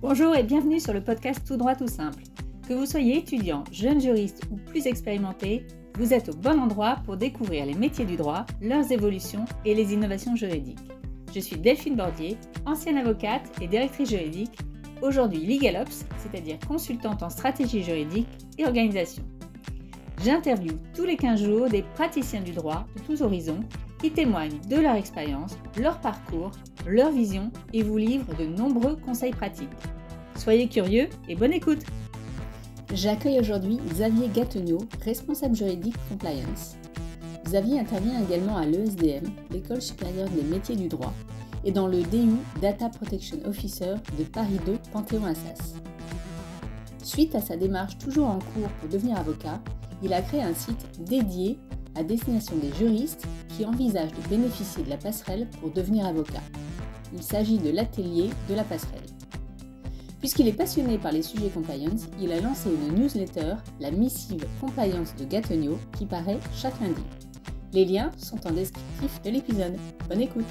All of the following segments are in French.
Bonjour et bienvenue sur le podcast Tout droit tout simple. Que vous soyez étudiant, jeune juriste ou plus expérimenté, vous êtes au bon endroit pour découvrir les métiers du droit, leurs évolutions et les innovations juridiques. Je suis Delphine Bordier, ancienne avocate et directrice juridique, aujourd'hui LegalOps, c'est-à-dire consultante en stratégie juridique et organisation. J'interviewe tous les 15 jours des praticiens du droit de tous horizons qui témoignent de leur expérience, leur parcours, leur vision et vous livrent de nombreux conseils pratiques. Soyez curieux et bonne écoute J'accueille aujourd'hui Xavier Gattegnaud, responsable juridique compliance. Xavier intervient également à l'ESDM, l'École supérieure des métiers du droit, et dans le DU Data Protection Officer de Paris 2 Panthéon-Assas. Suite à sa démarche toujours en cours pour devenir avocat, il a créé un site dédié à destination des juristes qui envisagent de bénéficier de la passerelle pour devenir avocat. Il s'agit de l'atelier de la passerelle. Puisqu'il est passionné par les sujets compliance, il a lancé une newsletter, la missive Compliance de Gattegno, qui paraît chaque lundi. Les liens sont en descriptif de l'épisode. Bonne écoute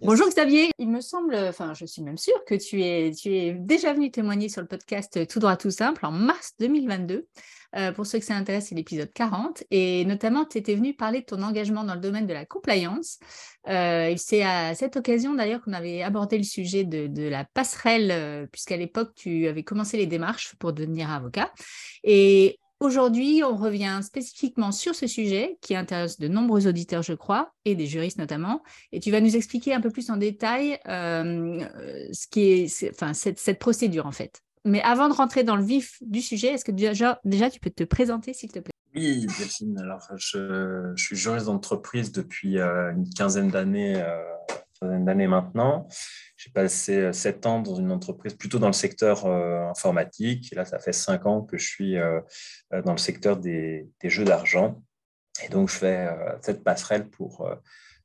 Bonjour Xavier, il me semble, enfin je suis même sûre que tu es, tu es déjà venu témoigner sur le podcast Tout droit tout simple en mars 2022. Euh, pour ceux que ça intéresse, c'est l'épisode 40. Et notamment, tu étais venu parler de ton engagement dans le domaine de la compliance. Euh, c'est à cette occasion d'ailleurs qu'on avait abordé le sujet de, la passerelle, euh, puisqu'à l'époque, tu avais commencé les démarches pour devenir avocat. Et Aujourd'hui, on revient spécifiquement sur ce sujet qui intéresse de nombreux auditeurs, je crois, et des juristes notamment. Et tu vas nous expliquer un peu plus en détail ce qui est, enfin, cette, cette, procédure en fait. Mais avant de rentrer dans le vif du sujet, est-ce que déjà, déjà tu peux te présenter, s'il te plaît? Oui, Delphine. Alors, je, suis juriste d'entreprise depuis euh, une quinzaine d'années, euh, maintenant. J'ai passé euh, sept ans dans une entreprise plutôt dans le secteur informatique. Et là, ça fait cinq ans que je suis dans le secteur des, jeux d'argent. Et donc, je fais cette passerelle pour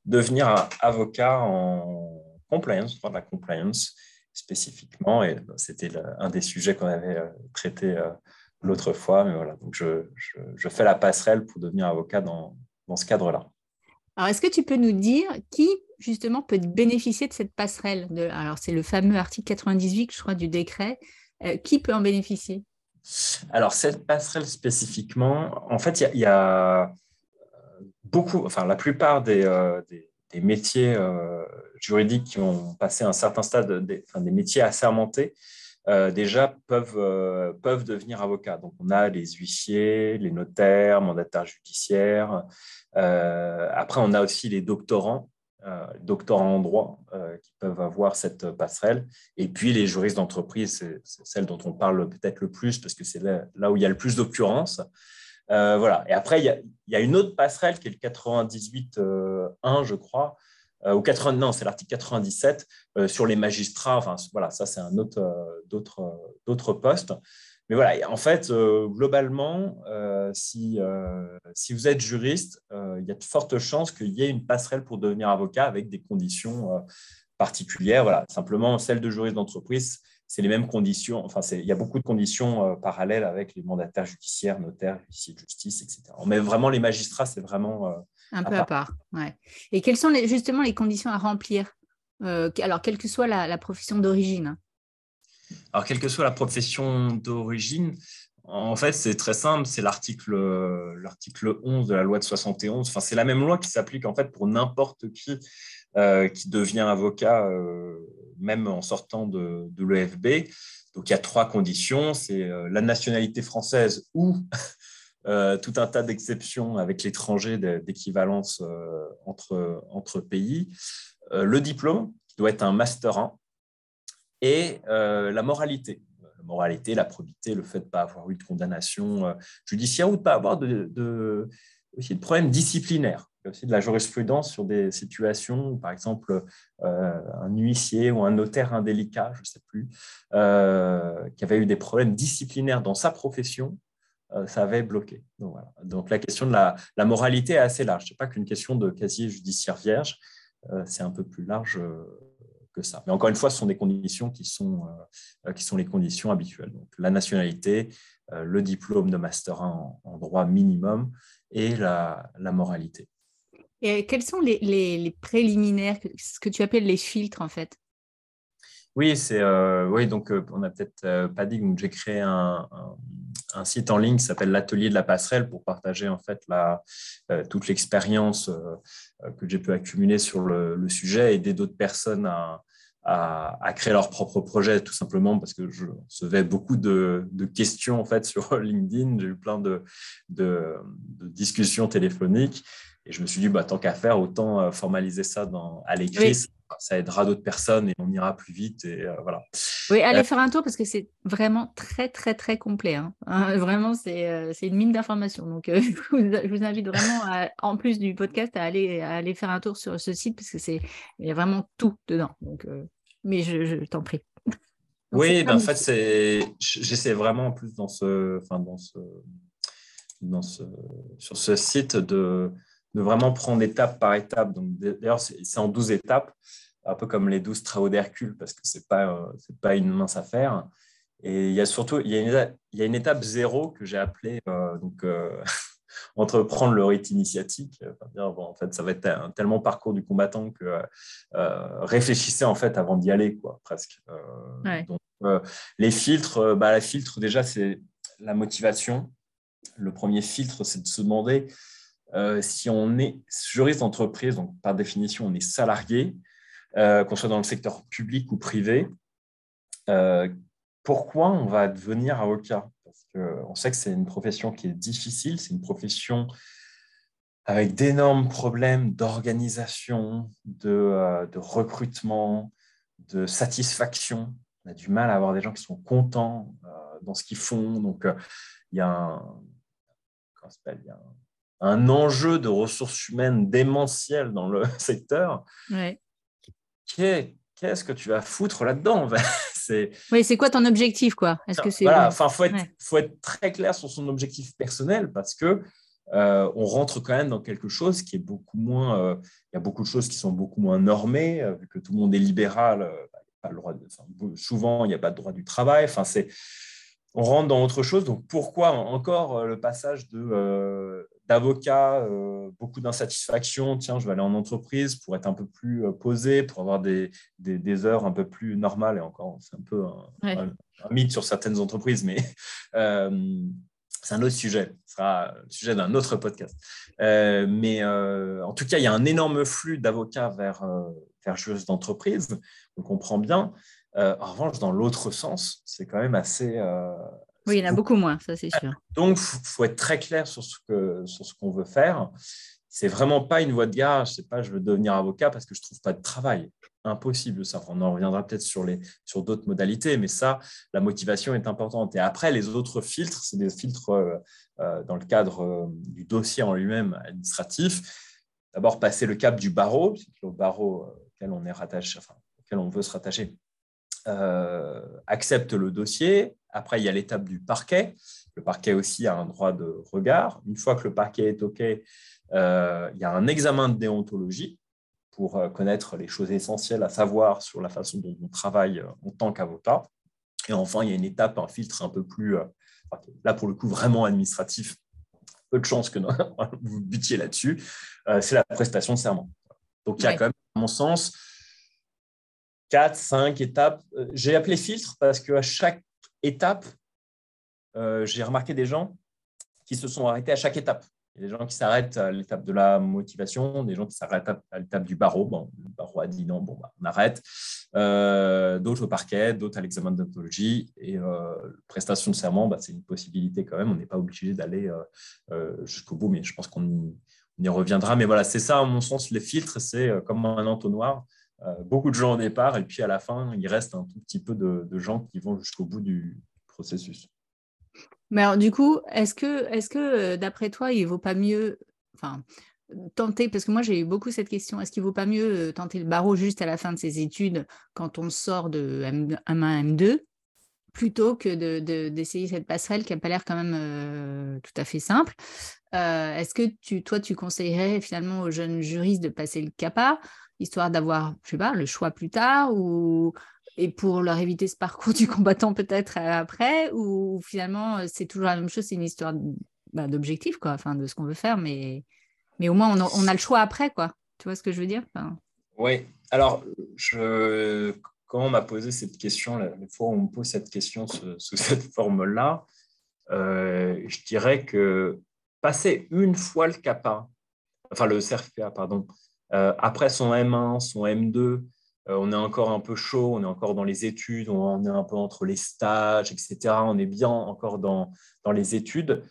devenir avocat en compliance, dans la compliance spécifiquement. Et c'était un des sujets qu'on avait euh, traité euh, l'autre fois. Mais voilà, donc je, je, fais la passerelle pour devenir avocat dans, dans ce cadre-là. Alors, est-ce que tu peux nous dire qui, justement, peut bénéficier de cette passerelle de... Alors, c'est le fameux article 98, je crois, du décret. Euh, qui peut en bénéficier? Alors, cette passerelle spécifiquement, en fait, il y, a beaucoup, enfin, la plupart des, des métiers euh, juridiques qui ont passé un certain stade, des, des métiers assermentés, euh, déjà peuvent, euh, peuvent devenir avocats. Donc, on a les huissiers, les notaires, mandataires judiciaires. après, on a aussi les doctorants, doctorants en droit, qui peuvent avoir cette passerelle. Et puis, les juristes d'entreprise, c'est celle dont on parle peut-être le plus, parce que c'est là, là, où il y a le plus d'occurrences. Euh, voilà. Et après, il y, a, une autre passerelle qui est le 98.1, euh, je crois, euh, ou 80, non, c'est l'article 97 sur les magistrats. Enfin, voilà, ça, c'est un autre, d'autres, postes. Mais voilà, en fait, globalement, si, si vous êtes juriste, il y a de fortes chances qu'il y ait une passerelle pour devenir avocat avec des conditions particulières. Voilà, simplement, celle de juriste d'entreprise, c'est les mêmes conditions. Enfin, il y a beaucoup de conditions euh, parallèles avec les mandataires judiciaires, notaires, huissiers de justice, etc. Mais vraiment, les magistrats, c'est vraiment euh, un peu à part. Ouais. Et quelles sont les, justement les conditions à remplir euh, Alors, quelle que soit la, profession d'origine? Alors, quelle que soit la profession d'origine, en fait, c'est très simple, c'est l'article, l'article 11 de la loi de 71. Enfin, c'est la même loi qui s'applique en fait pour n'importe qui qui devient avocat même en sortant de, l'EFB. Donc il y a trois conditions, c'est euh, la nationalité française ou euh, tout un tas d'exceptions avec l'étranger d'équivalence euh, entre, entre pays, le diplôme, qui doit être un master 1, et la moralité. La moralité, la probité, le fait de ne pas avoir eu de condamnation judiciaire ou de ne pas avoir de, aussi de problèmes disciplinaires. Il y a aussi de la jurisprudence sur des situations où, par exemple, euh, un huissier ou un notaire indélicat, je ne sais plus, euh, qui avait eu des problèmes disciplinaires dans sa profession, euh, ça avait bloqué. Donc, la question de la, moralité est assez large. Ce n'est pas qu'une question de casier judiciaire vierge, c'est un peu plus large que ça. Mais encore une fois, ce sont des conditions qui sont, qui sont les conditions habituelles. Donc, la nationalité, le diplôme de Master 1 en, droit minimum et la moralité. Et quels sont les, préliminaires, ce que tu appelles les filtres en fait? Oui, c'est oui, donc on n'a peut-être pas dit que j'ai créé un, site en ligne qui s'appelle l'atelier de la passerelle pour partager en fait toute l'expérience que j'ai pu accumuler sur le, sujet et aider d'autres personnes à, créer leur propre projet, tout simplement parce que je recevais beaucoup de, questions en fait sur LinkedIn. J'ai eu plein de, discussions téléphoniques et je me suis dit, bah, tant qu'à faire, autant euh, formaliser ça dans, à l'écrit. Ça aidera d'autres personnes et on ira plus vite. Et euh, voilà. Oui, allez euh, faire un tour parce que c'est vraiment très, très, très complet. Hein. Hein, vraiment, c'est une mine d'informations. Donc, je, vous, invite vraiment, en plus du podcast, à aller, à aller faire un tour sur ce site parce que c'est il y a vraiment tout dedans. Donc, mais je, t'en prie. oui, ben, en fait, j'essaie vraiment plus dans ce, enfin, dans ce, dans ce, sur ce site de, de vraiment prendre étape par étape. Donc, d'ailleurs, c'est en 12 étapes, un peu comme les 12 travaux d'Hercule, parce que ce n'est pas, euh, pas une mince affaire. Et il y a surtout il y a une, il y a une étape zéro que j'ai appelée euh, donc, euh, entreprendre le rite initiatique. en fait, ça va être un, tellement parcours du combattant que euh, réfléchissez en fait avant d'y aller, quoi, presque. Euh, donc, euh, les filtres, bah, la filtre déjà, c'est la motivation. Le premier filtre, c'est de se demander si on est juriste d'entreprise, donc par définition, on est salarié, qu'on soit dans le secteur public ou privé. pourquoi on va devenir avocat? On sait que c'est une profession qui est difficile, c'est une profession avec d'énormes problèmes d'organisation, de, euh, recrutement, de satisfaction. On a du mal à avoir des gens qui sont contents euh, dans ce qu'ils font. Donc, euh, il y a un, enjeu de ressources humaines démentiel dans le secteur. Qu'est-ce que tu vas foutre là-dedans Oui, c'est quoi ton objectif, quoi? Est-ce que c'est voilà, enfin, faut être, faut être très clair sur son objectif personnel parce que euh, on rentre quand même dans quelque chose qui est beaucoup moins. Euh, il y a beaucoup de choses qui sont beaucoup moins normées, euh, vu que tout le monde est libéral. Pas le droit souvent, il n'y a pas de droit du travail. Enfin, c'est on rentre dans autre chose. Donc, pourquoi encore le passage de d'avocat, beaucoup d'insatisfaction Tiens, je vais aller en entreprise pour être un peu plus posé, pour avoir des, des, heures un peu plus normales. Et encore, c'est un peu un, mythe sur certaines entreprises, mais c'est un autre sujet. Ce sera le sujet d'un autre podcast. mais en tout cas, il y a un énorme flux d'avocats vers, vers d'entreprise. On comprend bien. Euh, en revanche, dans l'autre sens, c'est quand même assez. Euh, oui, il y en a beaucoup moins, ça c'est sûr. Donc, il faut être très clair sur ce qu'on ce qu'on veut faire. C'est vraiment pas une voie de garage. C'est pas je veux devenir avocat parce que je trouve pas de travail. Impossible ça. On en reviendra peut-être sur les sur d'autres modalités, mais ça, la motivation est importante. Et après, les autres filtres, c'est des filtres euh, dans le cadre du dossier en lui-même administratif. D'abord, passer le cap du barreau, le barreau auquel on est rattaché, enfin, auquel on veut se rattacher euh, accepte le dossier. Après, il y a l'étape du parquet. Le parquet aussi a un droit de regard. Une fois que le parquet est OK, euh, il y a un examen de déontologie pour euh, connaître les choses essentielles à savoir sur la façon dont on travaille en tant qu'avocat. Et enfin, il y a une étape, un filtre un peu plus, là pour le coup, vraiment administratif. Peu de chance que vous butiez là-dessus. c'est la prestation de serment. Donc, il y a quand même, à mon sens, quatre, cinq étapes. Euh, j'ai appelé filtre parce qu'à chaque étape, euh, j'ai remarqué des gens qui se sont arrêtés à chaque étape. Il y a des gens qui s'arrêtent à l'étape de la motivation, des gens qui s'arrêtent à l'étape du barreau. Le barreau a dit non, bon, bah, on arrête. Euh, d'autres au parquet, d'autres à l'examen d'ontologie. Et prestation de serment, bah, c'est une possibilité quand même. On n'est pas obligé d'aller jusqu'au bout, mais je pense qu'on y, reviendra. Mais voilà, c'est ça, à mon sens, les filtres, c'est comme un entonnoir. Euh, beaucoup de gens au départ, et puis à la fin, il reste un tout petit peu de, gens qui vont jusqu'au bout du processus. Mais alors, du coup, est-ce que, est que euh, d'après toi, il vaut pas mieux, enfin, tenter, parce que moi j'ai eu beaucoup cette question, est-ce qu'il ne vaut pas mieux euh, tenter le barreau juste à la fin de ses études quand on sort de M1, M2, plutôt que d'essayer cette passerelle qui n'a pas l'air quand même tout à fait simple? Est-ce que tu, toi, tu conseillerais finalement aux jeunes juristes de passer le CAPA histoire d'avoir, je sais pas, le choix plus tard ou et pour leur éviter ce parcours du combattant peut-être euh, après ou finalement euh, c'est toujours la même chose, c'est une histoire bah, d'objectif quoi, enfin de ce qu'on veut faire, mais mais au moins on a, le choix après quoi. Tu vois ce que je veux dire? Oui. Alors je quand on m'a posé cette question, la fois où on me pose cette question sous, cette forme-là, euh, je dirais que passer une fois le CAPA, enfin le CRFPA, pardon, après son M1, son M2, euh, on est encore un peu chaud, on est encore dans les études, on est un peu entre les stages, etc. On est bien encore dans, dans les études.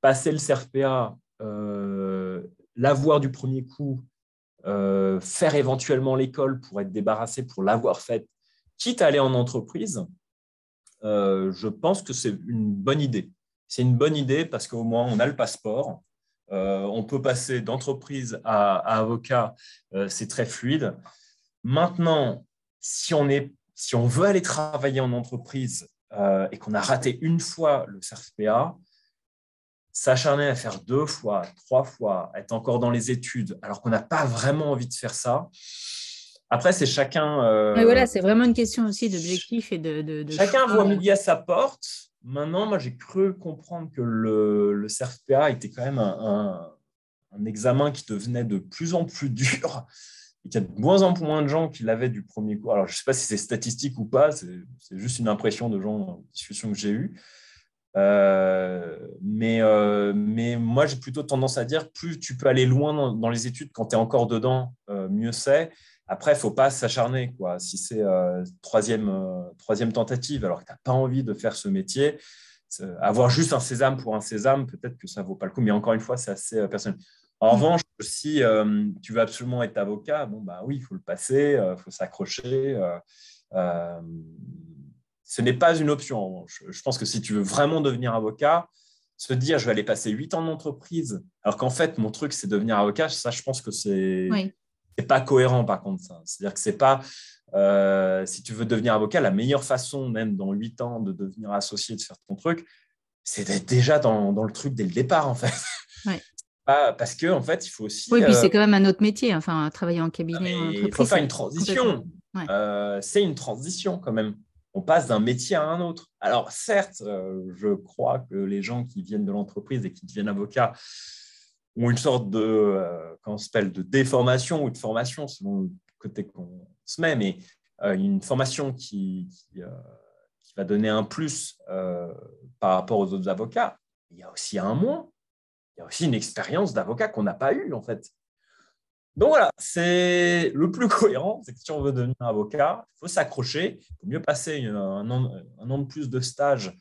Passer le CRFPA, l'avoir du premier coup, euh, faire éventuellement l'école pour être débarrassé, pour l'avoir faite, quitte à aller en entreprise, euh, je pense que c'est une bonne idée. C'est une bonne idée parce qu'au moins on a le passeport, euh, on peut passer d'entreprise à, avocat, c'est très fluide. Maintenant, si on, est, si on veut aller travailler en entreprise et qu'on a raté une fois le CRFPA, s'acharner à faire deux fois, trois fois, être encore dans les études, alors qu'on n'a pas vraiment envie de faire ça. Après, c'est chacun. Euh, voilà, c'est vraiment une question aussi d'objectif et de. chacun voit midi à sa porte. Maintenant, moi, j'ai cru comprendre que le, le CRFPA était quand même un, examen qui devenait de plus en plus dur et qu'il y a de moins en moins de gens qui l'avaient du premier coup. Alors, je ne sais pas si c'est statistique ou pas, c'est juste une impression de gens, discussion que j'ai eue. Euh, mais, euh, mais moi, j'ai plutôt tendance à dire, plus tu peux aller loin dans, les études quand tu es encore dedans, euh, mieux c'est. Après, il ne faut pas s'acharner. Quoi. Si c'est troisième, troisième tentative, alors que tu n'as pas envie de faire ce métier, avoir juste un sésame pour un sésame, peut-être que ça ne vaut pas le coup. Mais encore une fois, c'est assez personnel. En mm. revanche, si tu veux absolument être avocat, bon, bah oui, il faut le passer, il faut s'accrocher ce n'est pas une option. Je, pense que si tu veux vraiment devenir avocat, se dire je vais aller passer huit ans d'entreprise, alors qu'en fait, mon truc, c'est devenir avocat, ça, je pense que c'est n'est pas cohérent par contre. ça. C'est-à-dire que c'est pas, euh, si tu veux devenir avocat, la meilleure façon, même dans huit ans, de devenir associé, de faire ton truc, c'est d'être déjà dans, dans, le truc dès le départ, en fait. parce que en fait, il faut aussi. Oui, puis c'est euh, quand même un autre métier, enfin, travailler en cabinet. Il faut faire une transition. Euh, c'est une transition quand même on passe d'un métier à un autre. Alors certes, je crois que les gens qui viennent de l'entreprise et qui deviennent avocats ont une sorte de, euh, s'appelle, de déformation ou de formation selon le côté qu'on se met, mais euh, une formation qui, qui, va donner un plus par rapport aux autres avocats. Il y a aussi un moins. Il y a aussi une expérience d'avocat qu'on n'a pas eue en fait. Donc voilà, c'est le plus cohérent, c'est que si on veut devenir avocat, il faut s'accrocher, il faut mieux passer un an, de plus de stage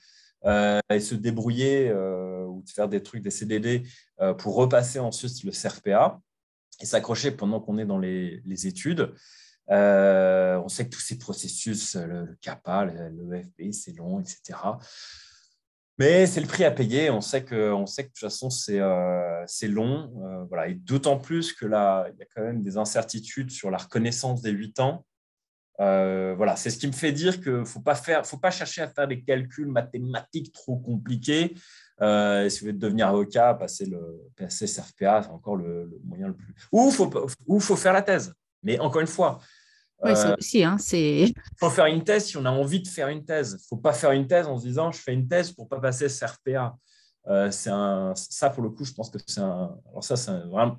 euh, et se débrouiller euh, ou faire des trucs, des CDD euh, pour repasser ensuite le CRPA et s'accrocher pendant qu'on est dans les, études. on sait que tous ces processus, le, CAPA, le, le c'est long, etc. Mais c'est le prix à payer. On sait que, on sait que de toute façon, c'est euh, long. Voilà. Et d'autant plus que là, il y a quand même des incertitudes sur la reconnaissance des 8 ans. Euh, voilà, c'est ce qui me fait dire qu'il ne faut, pas faut pas chercher à faire des calculs mathématiques trop compliqués. si vous voulez devenir avocat, passer le PSC, CRPA, c'est encore le, le, moyen le plus. Ou il faut, faut faire la thèse. Mais encore une fois, oui, ça aussi, hein, Il faut faire une thèse si on a envie de faire une thèse. Il ne faut pas faire une thèse en se disant je fais une thèse pour ne pas passer CRPA. Euh, c'est un, ça, pour le coup, je pense que c'est un. Alors, ça, c'est vraiment.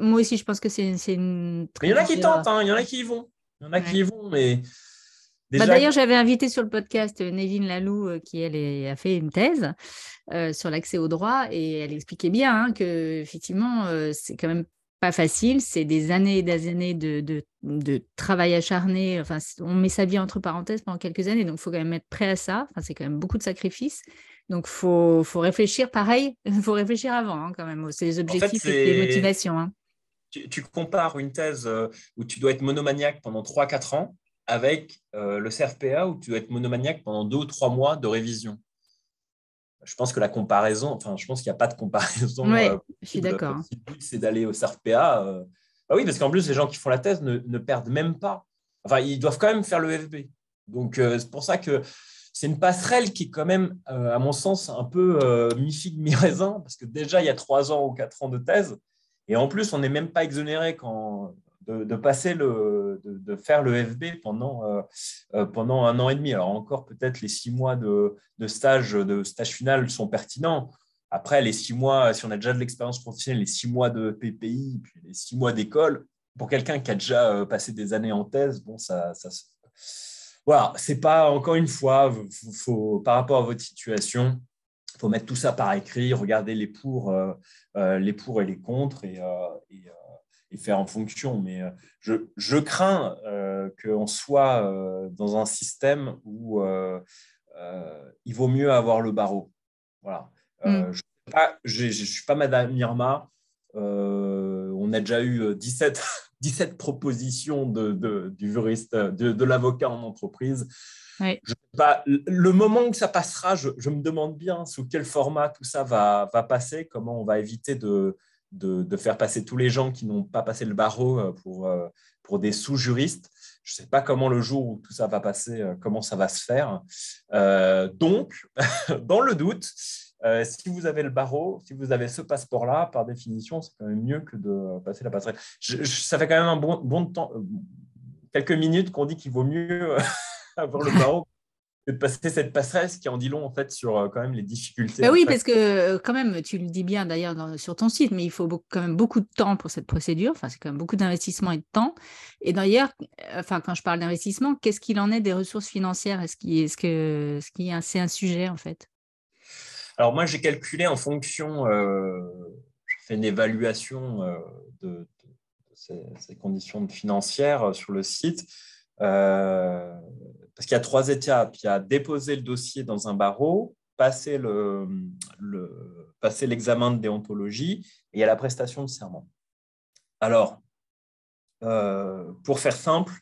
moi aussi, je pense que c'est une. Mais il y en a qui tentent, hein, il y en a qui y vont. Il y en a qui y vont, mais. Bah, d'ailleurs, j'avais invité sur le podcast Névine Lalou, euh, qui elle a fait une thèse euh, sur l'accès au droit, et elle expliquait bien hein, que effectivement, c'est quand même pas facile, c'est des années et des années de, de, travail acharné. Enfin, on met sa vie entre parenthèses pendant quelques années, donc il faut quand même être prêt à ça. Enfin, c'est quand même beaucoup de sacrifices. Donc, il faut, faut, réfléchir pareil, il faut réfléchir avant hein, quand même. C'est les objectifs et les motivations. Hein. Tu, compares une thèse euh, où tu dois être monomaniaque pendant 3-4 ans avec euh, le CRPA où tu dois être monomaniaque pendant 2 ou 3 mois de révision je pense que la comparaison, enfin, je pense qu'il n'y a pas de comparaison. Oui, euh, je suis d'accord. Si le but, c'est d'aller au CRPA, euh, bah oui, parce qu'en plus, les gens qui font la thèse ne, ne, perdent même pas. Enfin, ils doivent quand même faire le FB. Donc, euh, c'est pour ça que c'est une passerelle qui est quand même, à mon sens, un peu mi-figue, mi-raisin, parce que déjà, il y a trois ans ou quatre ans de thèse. Et en plus, on n'est même pas exonéré de, passer le, de, faire le FB pendant, euh, euh, pendant un an et demi. Alors encore peut-être les six mois de, stage, de stage final sont pertinents. Après, les six mois, si on a déjà de l'expérience professionnelle, les six mois de PPI, puis les six mois d'école, pour quelqu'un qui a déjà euh, passé des années en thèse, bon, ça, ça, voilà, c'est pas, encore une fois, par rapport à votre situation, faut mettre tout ça par écrit, regarder les pour, euh, euh, les pour et les contre et, et, faire en fonction. Mais je, je crains qu'on soit dans un système où il vaut mieux avoir le barreau. Voilà. Mm. Je ne suis pas Madame Irma. On a déjà eu 17 17 propositions de, du juriste, de, l'avocat en entreprise. le moment que ça passera, je, me demande bien sous quel format tout ça va, va passer, comment on va éviter de, de, faire passer tous les gens qui n'ont pas passé le barreau euh, pour, euh, pour des sous-juristes. Je ne sais pas comment le jour où tout ça va passer, euh, comment ça va se faire. donc, dans le doute, euh, si vous avez le barreau, si vous avez ce passeport-là, par définition, c'est quand même mieux que de passer la passerelle. ça fait quand même un bon, bon temps, euh, quelques minutes qu'on dit qu'il vaut mieux euh, avoir le barreau que de passer cette passerelle, ce qui en dit long en fait sur quand même les difficultés. Bah oui, parce que quand même, tu le dis bien d'ailleurs sur ton site, mais il faut quand même beaucoup de temps pour cette procédure. Enfin, c'est quand même beaucoup d'investissement et de temps. Et d'ailleurs, enfin, quand je parle d'investissement, qu'est-ce qu'il en est des ressources financières? Est-ce qu'il est, que, est, c'est un sujet en fait? Alors moi, j'ai calculé en fonction, euh, je fais une évaluation euh, de, ces, conditions financières sur le site, euh, parce qu'il y a trois étapes. Il y a déposer le dossier dans un barreau, passer l'examen de déontologie et il y a la prestation de serment. Alors, pour faire simple,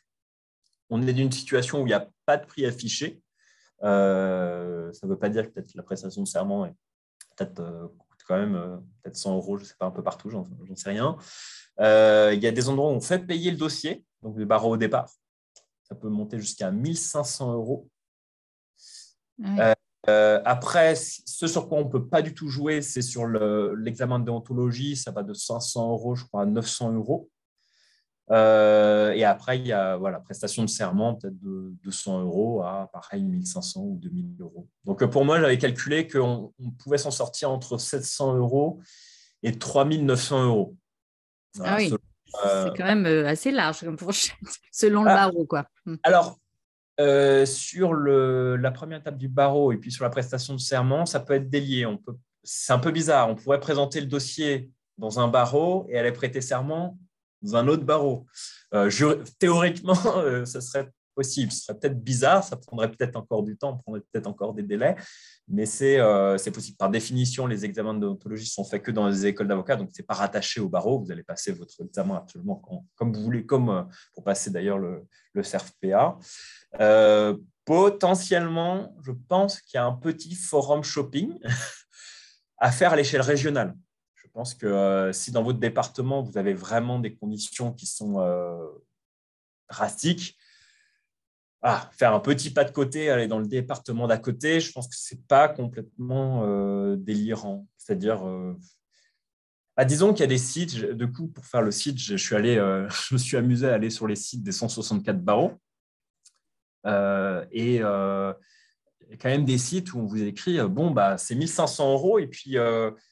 on est d'une situation où il n'y a pas de prix affiché. Euh, ça ne veut pas dire que peut-être la prestation de serment est peut-être euh, quand même euh, peut-être 100 euros, je ne sais pas, un peu partout, j'en sais rien. il y a des endroits où on fait payer le dossier, donc le barreau au départ. Ça peut monter jusqu'à 1500 euros. après, ce sur quoi on ne peut pas du tout jouer, c'est sur l'examen de déontologie. Ça va de 500 euros, je crois, à 900 euros. Euh, et après, il y a voilà, prestation de serment, peut-être de 200 euros à pareil 1500 ou 2000 euros. Donc pour moi, j'avais calculé qu'on pouvait s'en sortir entre 700 euros et 3900 euros. ah oui, euh, c'est quand même euh, assez large comme fourchette, selon le ah. barreau. Quoi. Hmm. Alors, sur le, la première étape du barreau et puis sur la prestation de serment, ça peut être délié. On peut, c'est un peu bizarre. On pourrait présenter le dossier dans un barreau et aller prêter serment un autre barreau. Euh, théoriquement, euh, ce serait possible. Ce serait peut-être bizarre, ça prendrait peut-être encore du temps, on prendrait peut-être encore des délais, mais euh, c'est possible. Par définition, les examens de déontologie sont faits que dans les écoles d'avocats, donc ce n'est pas rattaché au barreau. Vous allez passer votre examen absolument comme vous voulez, comme pour passer d'ailleurs le, le CERF-PA. potentiellement, je pense qu'il y a un petit forum shopping à faire à l'échelle régionale. Pense que euh, si dans votre département, vous avez vraiment des conditions qui sont euh, drastiques, ah, faire un petit pas de côté, aller dans le département d'à côté, je pense que ce n'est pas complètement euh, délirant. C'est-à-dire, ah, disons qu'il y a des sites, de coup, pour faire le site, je, suis allé, je me suis amusé à aller sur les sites des 164 barreaux. et y a quand même des sites où on vous écrit, bon, bah, c'est 1500 euros, et puis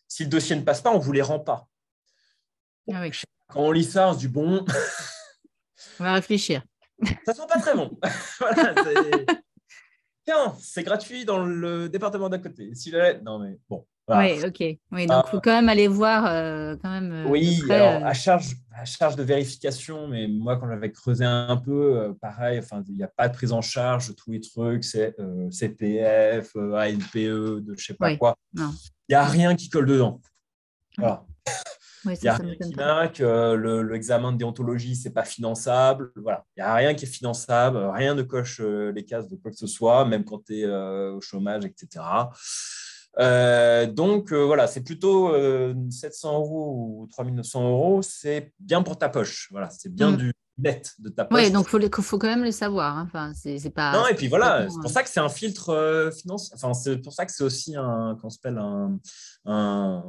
si le dossier ne passe pas, on ne vous les rend pas. Ah Quand on lit ça, on se dit bon. on va réfléchir. Ça sent pas très bon. Tiens, c'est gratuit dans le département d'à côté. Si Non, mais bon. Oui, ok. Oui, donc il faut quand même aller voir. Euh, quand même, euh, oui, alors, euh. à, charge, à charge de vérification, mais moi, quand j'avais creusé un peu, pareil, il n'y a pas de prise en charge tous les trucs, c'est CPF, ANPE, de je ne sais pas quoi. Il n'y a rien qui colle dedans. Voilà. il n'y a rien qui marque, l'examen de déontologie, ce n'est pas finançable. Voilà. Il n'y a rien qui est finançable, rien ne coche les cases de quoi que ce soit, même quand tu es au chômage, etc. Euh, donc euh, voilà, c'est plutôt 700 euh, euros ou 3900 euros, c'est bien pour ta poche. Voilà, c'est bien mm. du net de ta poche. Oui, donc il faut, faut, quand même le savoir. Hein. Enfin, c'est pas. Non, et puis voilà, c'est pour ça que c'est un filtre financier. Enfin, c'est pour ça que c'est aussi un, qu'on s'appelle un, un,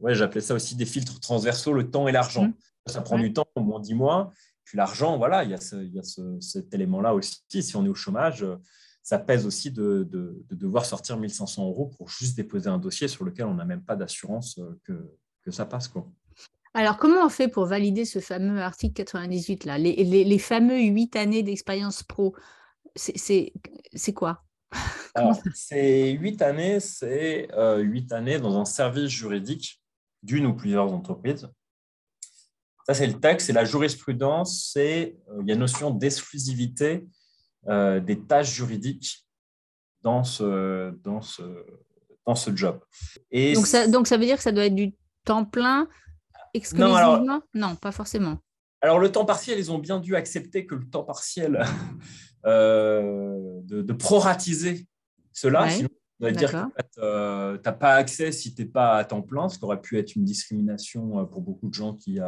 ouais, j'appelais ça aussi des filtres transversaux, le temps et l'argent. Mm. Ça prend du temps, au moins 10 mois. Puis l'argent, voilà, il y a, ce, il y a ce, cet élément-là aussi. Si on est au chômage, ça pèse aussi de, devoir sortir 1500 euros pour juste déposer un dossier sur lequel on n'a même pas d'assurance euh, que, ça passe. Quoi. Alors, comment on fait pour valider ce fameux article 98 là? Les, les, fameux huit années d'expérience pro c'est quoi? C'est huit années, c'est huit années dans un service juridique d'une ou plusieurs entreprises. Ça, c'est le texte. Et la jurisprudence, c'est il y a une notion d'exclusivité des tâches juridiques dans ce, dans ce, dans ce job. Et donc, ça, donc, ça veut dire que ça doit être du temps plein exclusivement? Non, pas forcément. Alors, le temps partiel, ils ont bien dû accepter que le temps partiel, euh, de, proratiser cela. Sinon, ça veut dire que euh, tu n'as pas accès si tu n'es pas à temps plein, ce qui aurait pu être une discrimination euh, pour beaucoup de gens qui,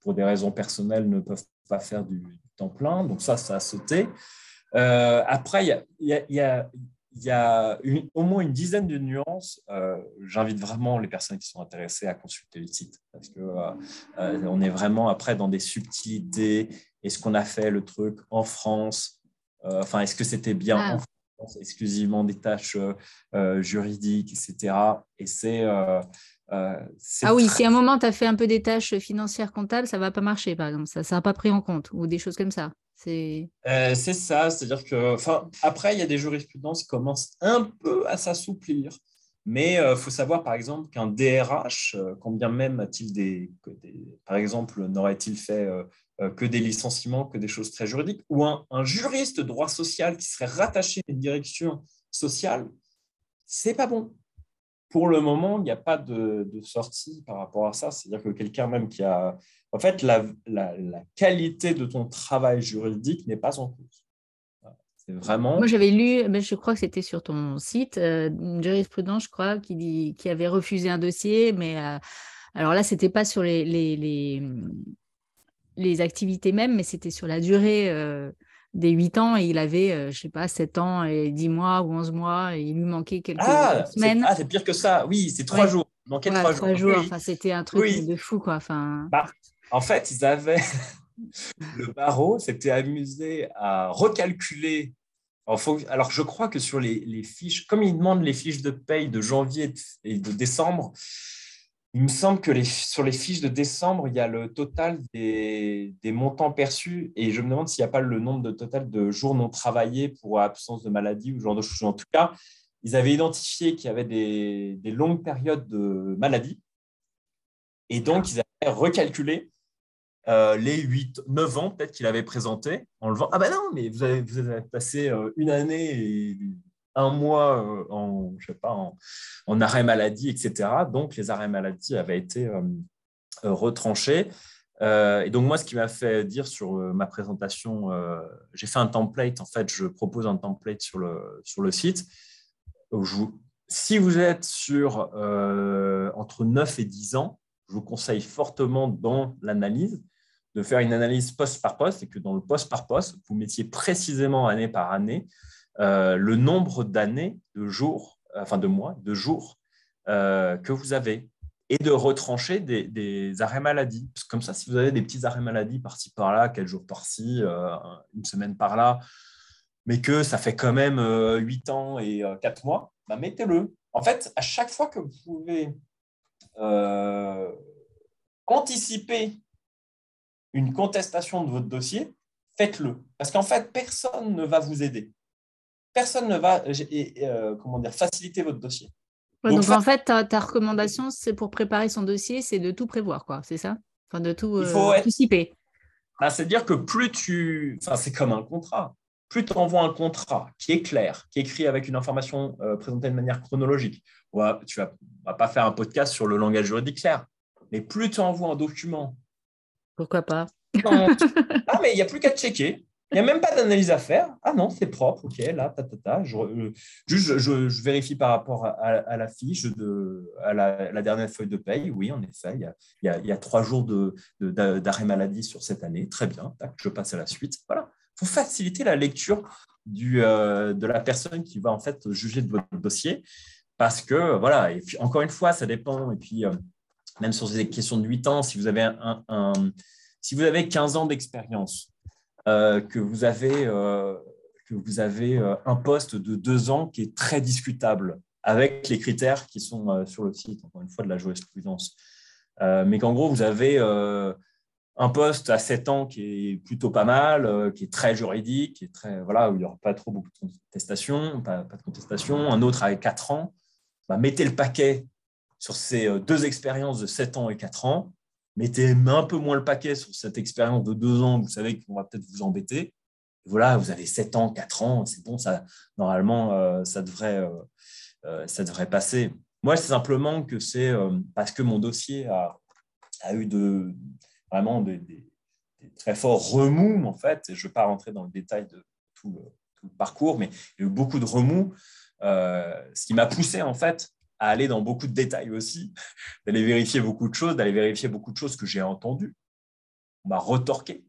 pour des raisons personnelles, ne peuvent pas faire du, temps plein. Donc, ça, ça a sauté. Après, il y a, y a il y a au moins une dizaine de nuances. Euh, j'invite vraiment les personnes qui sont intéressées à consulter le site parce que euh, euh, on est vraiment après dans des subtilités. Est-ce qu'on a fait le truc en France? Enfin, est-ce que c'était bien ah. en France, exclusivement des tâches juridiques, etc. Et c'est ah oui, si à un moment tu as fait un peu des tâches financières comptables, ça va pas marcher, par exemple. Ça ne sera pas pris en compte ou des choses comme ça. Euh, c'est ça, c'est-à-dire que, après, il y a des jurisprudences qui commencent un peu à s'assouplir, mais il euh, faut savoir, par exemple, qu'un DRH, euh, combien même a-t-il des, par exemple, n'aurait-il fait que des licenciements, que des choses très juridiques, ou un, un juriste droit social qui serait rattaché à une direction sociale, c'est pas bon pour le moment, il n'y a pas de, sortie par rapport à ça. C'est-à-dire que quelqu'un même qui a... En fait, la, qualité de ton travail juridique n'est pas en cause. C'est vraiment... Moi, j'avais lu, ben, je crois que c'était sur ton site, euh, une jurisprudence, je crois, qui, qui avait refusé un dossier, mais... Euh, alors là, ce n'était pas sur les, activités même, mais c'était sur la durée euh, des 8 ans et il avait, euh, je sais pas, 7 ans et 10 mois ou 11 mois et il lui manquait quelques ah, semaines. Ah, c'est pire que ça. Oui, c'est 3 jours. Il manquait 3 jours. Enfin, c'était un truc de fou, quoi. Enfin... Bah, en fait, ils avaient. le barreau s'était amusé à recalculer. Alors, je crois que sur les, les, fiches, comme ils demandent les fiches de paye de janvier et de décembre, il me semble que sur les fiches de décembre, il y a le total des, montants perçus et je me demande s'il n'y a pas le nombre de total de jours non travaillés pour absence de maladie ou genre de choses. En tout cas, ils avaient identifié qu'il y avait des, longues périodes de maladie et donc ils avaient recalculé euh, les 8, 9 ans peut-être qu'il avait présenté en le Ah ben non, mais vous avez, vous avez passé euh, une année et un mois euh, en, je sais pas, en, arrêt maladie, etc. Donc, les arrêts maladie avaient été euh, euh, retranchés. et donc, moi, ce qui m'a fait dire sur ma présentation, j'ai fait un template. En fait, je propose un template sur le, sur le site. si vous êtes sur entre 9 et 10 ans, je vous conseille fortement dans l'analyse de faire une analyse poste par poste et que dans le poste par poste, vous mettiez précisément année par année euh, le nombre d'années, de jours, enfin de mois, de jours euh, que vous avez et de retrancher des, arrêts maladie. comme ça, si vous avez des petits arrêts maladie par-ci par-là, quelques jours par-ci, euh, une semaine par-là, mais que ça fait quand même 8 ans et 4 mois, bah, mettez-le. En fait, à chaque fois que vous pouvez anticiper une contestation de votre dossier, faites-le. Parce qu'en fait, personne ne va vous aider personne ne va euh, euh, comment dire, faciliter votre dossier. donc, en fait, ta, recommandation, c'est pour préparer son dossier, c'est de tout prévoir, quoi, c'est ça? Enfin, de tout euh, anticiper. Bah, C'est-à-dire que plus tu. Enfin, c'est comme un contrat. Plus tu envoies un contrat qui est clair, qui est écrit avec une information présentée de manière chronologique, tu ne vas, pas faire un podcast sur le langage juridique clair, mais plus tu envoies un document. Pourquoi pas? Ah, mais il n'y a plus qu'à checker. Il n'y a même pas d'analyse à faire. Ah non, c'est propre, ok, là, ta, ta, ta. Je, euh, je, vérifie par rapport à, la fiche, de, à la, dernière feuille de paye. Oui, en effet, il y a, il y a, trois jours d'arrêt de, maladie sur cette année. Très bien, je passe à la suite. Voilà. Il faut faciliter la lecture du, euh, de la personne qui va en fait juger de votre dossier. Parce que, voilà, et puis, encore une fois, ça dépend. Et puis, euh, même sur des questions de 8 ans, si vous avez, un, si vous avez 15 ans d'expérience, que vous avez, euh, que vous avez euh, un poste de deux ans qui est très discutable avec les critères qui sont sur le site, encore une fois, de la jurisprudence. mais qu'en gros, vous avez un poste à 7 ans qui est plutôt pas mal, qui est très juridique, qui est très, voilà, où il n'y aura pas trop beaucoup de contestation, pas, de contestation. Un autre avec 4 ans, bah, mettez le paquet sur ces deux expériences de 7 ans et 4 ans, mettez un peu moins le paquet sur cette expérience de 2 ans, vous savez qu'on va peut-être vous embêter. Voilà, vous avez 7 ans, 4 ans, c'est bon, ça, normalement, ça, devrait, ça devrait passer. Moi, c'est simplement que c'est parce que mon dossier a, eu de, vraiment des, très forts remous, en fait. je ne vais pas rentrer dans le détail de tout le, parcours, mais il y a eu beaucoup de remous, euh, ce qui m'a poussé, en fait, à aller dans beaucoup de détails aussi, d'aller vérifier beaucoup de choses, d'aller vérifier beaucoup de choses que j'ai entendues. On m'a retorqué.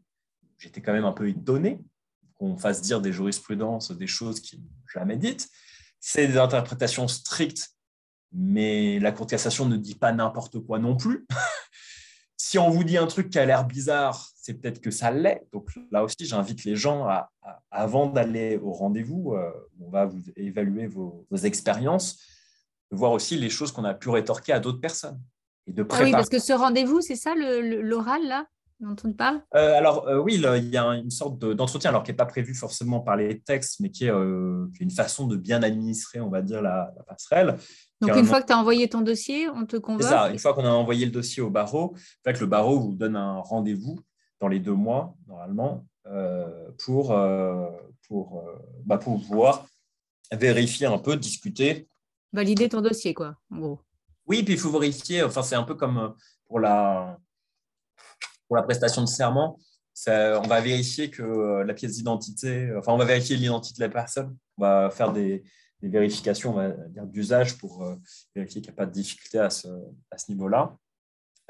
J'étais quand même un peu étonné qu'on fasse dire des jurisprudences, des choses qui jamais dites. C'est des interprétations strictes, mais la Cour de cassation ne dit pas n'importe quoi non plus. si on vous dit un truc qui a l'air bizarre, c'est peut-être que ça l'est. Donc là aussi, j'invite les gens à, avant d'aller au rendez-vous, euh, on va vous évaluer vos, expériences, de voir aussi les choses qu'on a pu rétorquer à d'autres personnes. Et de ah oui, parce que ce rendez-vous, c'est ça l'oral là dont on parle? Euh, Alors euh, oui, il y a une sorte d'entretien, alors qui n'est pas prévu forcément par les textes, mais qui est, une façon de bien administrer, on va dire, la, la passerelle. Donc, une fois que tu as envoyé ton dossier, on te convoque C'est ça, une fois qu'on a envoyé le dossier au barreau, en fait, le barreau vous donne un rendez-vous dans les deux mois, normalement, euh, pour, euh, pour, euh, bah, pour pouvoir vérifier un peu, discuter. Valider ton dossier, quoi, en. Oui, puis il faut vérifier, enfin, c'est un peu comme pour la, pour la prestation de serment. on va vérifier que la pièce d'identité, enfin, on va vérifier l'identité de la personne. On va faire des, vérifications d'usage pour euh, vérifier qu'il n'y a pas de difficulté à ce, à ce niveau-là.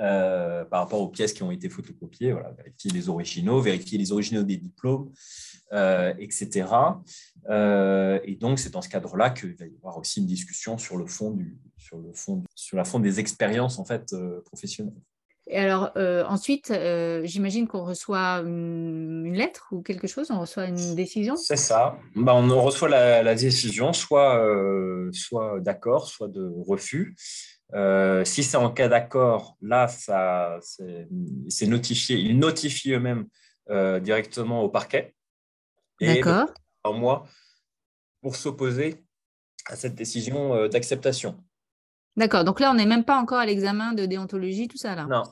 Euh, par rapport aux pièces qui ont été photocopiées, voilà, vérifier les originaux, vérifier les originaux des diplômes, euh, etc. et donc, c'est dans ce cadre-là qu'il va y avoir aussi une discussion sur le fond, du, sur le fond, sur la fond des expériences en fait, professionnelles. Et alors, euh, ensuite, euh, j'imagine qu'on reçoit une, lettre ou quelque chose, on reçoit une décision? C'est ça. Bah, on reçoit la, décision, soit, euh, soit d'accord, soit de refus. Si c'est en cas d'accord, là, ça, c'est notifié. Ils notifient eux-mêmes directement au parquet. D'accord. Un mois pour s'opposer à cette décision d'acceptation. D'accord. Donc là, on n'est même pas encore à l'examen de déontologie, tout ça là. Non.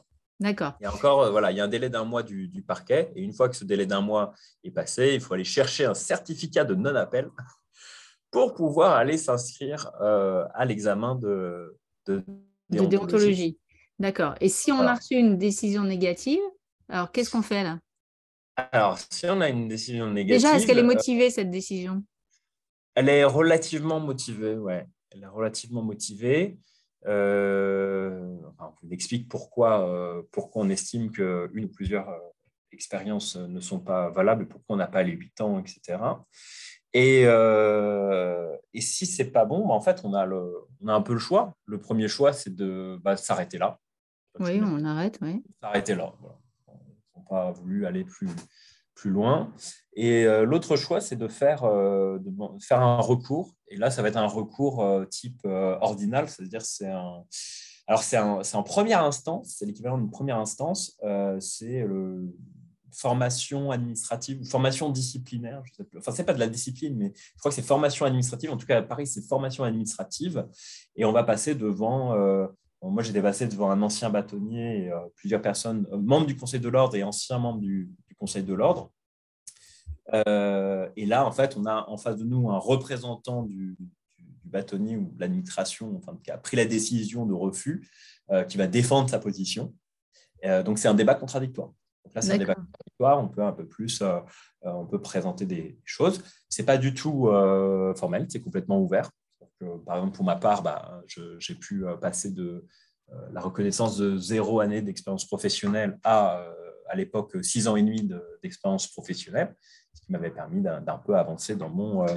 D'accord. Il y a encore, euh, voilà, il y a un délai d'un mois du, parquet. Et une fois que ce délai d'un mois est passé, il faut aller chercher un certificat de non-appel pour pouvoir aller s'inscrire euh, à l'examen de, déontologie. D'accord. Et si on a reçu une décision négative, alors qu'est-ce qu'on fait là? Alors, si on a une décision négative. Déjà, est-ce qu'elle est motivée, cette décision? Elle est relativement motivée, ouais. Elle est relativement motivée. Euh, on explique pourquoi, euh, pourquoi on estime qu'une ou plusieurs euh, expériences ne sont pas valables, pourquoi on n'a pas les 8 ans, etc. Et, et si c'est pas bon, bah, en fait, on a, le, on a un peu le choix. Le premier choix, c'est de bah, s'arrêter là. Oui, on arrête, oui. S'arrêter là. On n'a pas voulu aller plus, plus loin. Et euh, l'autre choix, c'est de faire, euh, de faire un recours. Et là, ça va être un recours euh, type ordinal, c'est-à-dire c'est un... Alors, c'est en un première instance, c'est l'équivalent d'une première instance, c'est le formation administrative ou formation disciplinaire. Je sais Enfin, c'est pas de la discipline, mais je crois que c'est formation administrative. En tout cas, à Paris, c'est formation administrative. Et on va passer devant. moi, j'ai passé devant un ancien bâtonnier et plusieurs personnes, membres du Conseil de l'ordre et anciens membres du, Conseil de l'ordre. Euh, et là, en fait, on a en face de nous un représentant du, bâtonnier ou de l'administration enfin, qui a pris la décision de refus, euh, qui va défendre sa position. Euh, donc, c'est un débat contradictoire. Donc là, c'est un débat. On peut un peu plus, on peut présenter des choses. C'est pas du tout formel, c'est complètement ouvert. par exemple, pour ma part, bah, j'ai pu passer de la reconnaissance de zéro année d'expérience professionnelle à à l'époque six ans et demi d'expérience professionnelle, ce qui m'avait permis d'un peu avancer dans mon, euh,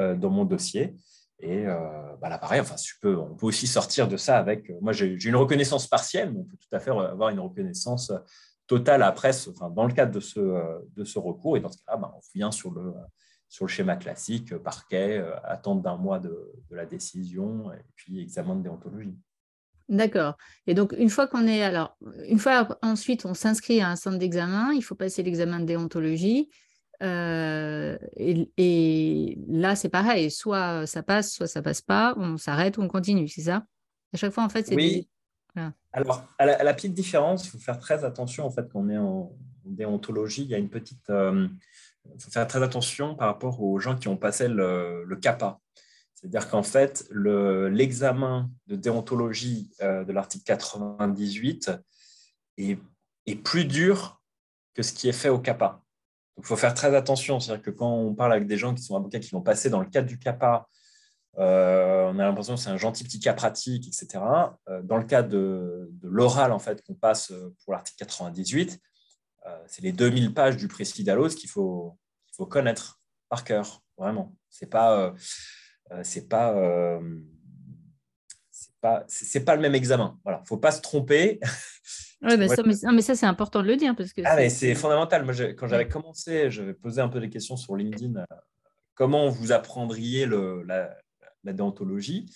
euh, dans mon dossier. Et euh, bah là, pareil, enfin, on peut aussi sortir de ça avec. Moi, j'ai une reconnaissance partielle, mais on peut tout à fait avoir une reconnaissance totale après, enfin, dans le cadre de ce, de ce recours. Et dans ce cas-là, bah, on revient sur le, sur le schéma classique parquet, attente d'un mois de, de, la décision et puis examen de déontologie. D'accord. Et donc, une fois qu'on est. Alors, une fois ensuite, on s'inscrit à un centre d'examen, il faut passer l'examen de déontologie. Euh, et, là, c'est pareil. Soit ça passe, soit ça passe pas. On s'arrête ou on continue, c'est ça? À chaque fois, en fait, c'est. Oui. Alors, à la, petite différence, il faut faire très attention, en fait, quand on est en, déontologie, il y a une petite. Euh, faut faire très attention par rapport aux gens qui ont passé le, CAPA. C'est-à-dire qu'en fait, l'examen de déontologie euh, de l'article 98 est, plus dur que ce qui est fait au CAPA. il faut faire très attention. C'est-à-dire que quand on parle avec des gens qui sont avocats qui l'ont passé dans le cadre du CAPA, euh, on a l'impression que c'est un gentil petit cas pratique, etc. Euh, dans le cas de, l'oral en fait, qu'on passe pour l'article 98, c'est les 2000 pages du Précidalos qu'il faut, qu'il faut connaître par cœur, vraiment. C'est pas euh, c'est pas euh, pas pas le même examen. Voilà, faut pas se tromper. Ouais, bah ça, mais, ça, c'est important de le dire. Parce que ah, c'est fondamental. Moi, quand j'avais commencé, je vais poser un peu des questions sur LinkedIn. Euh, comment vous apprendriez le, la, déontologie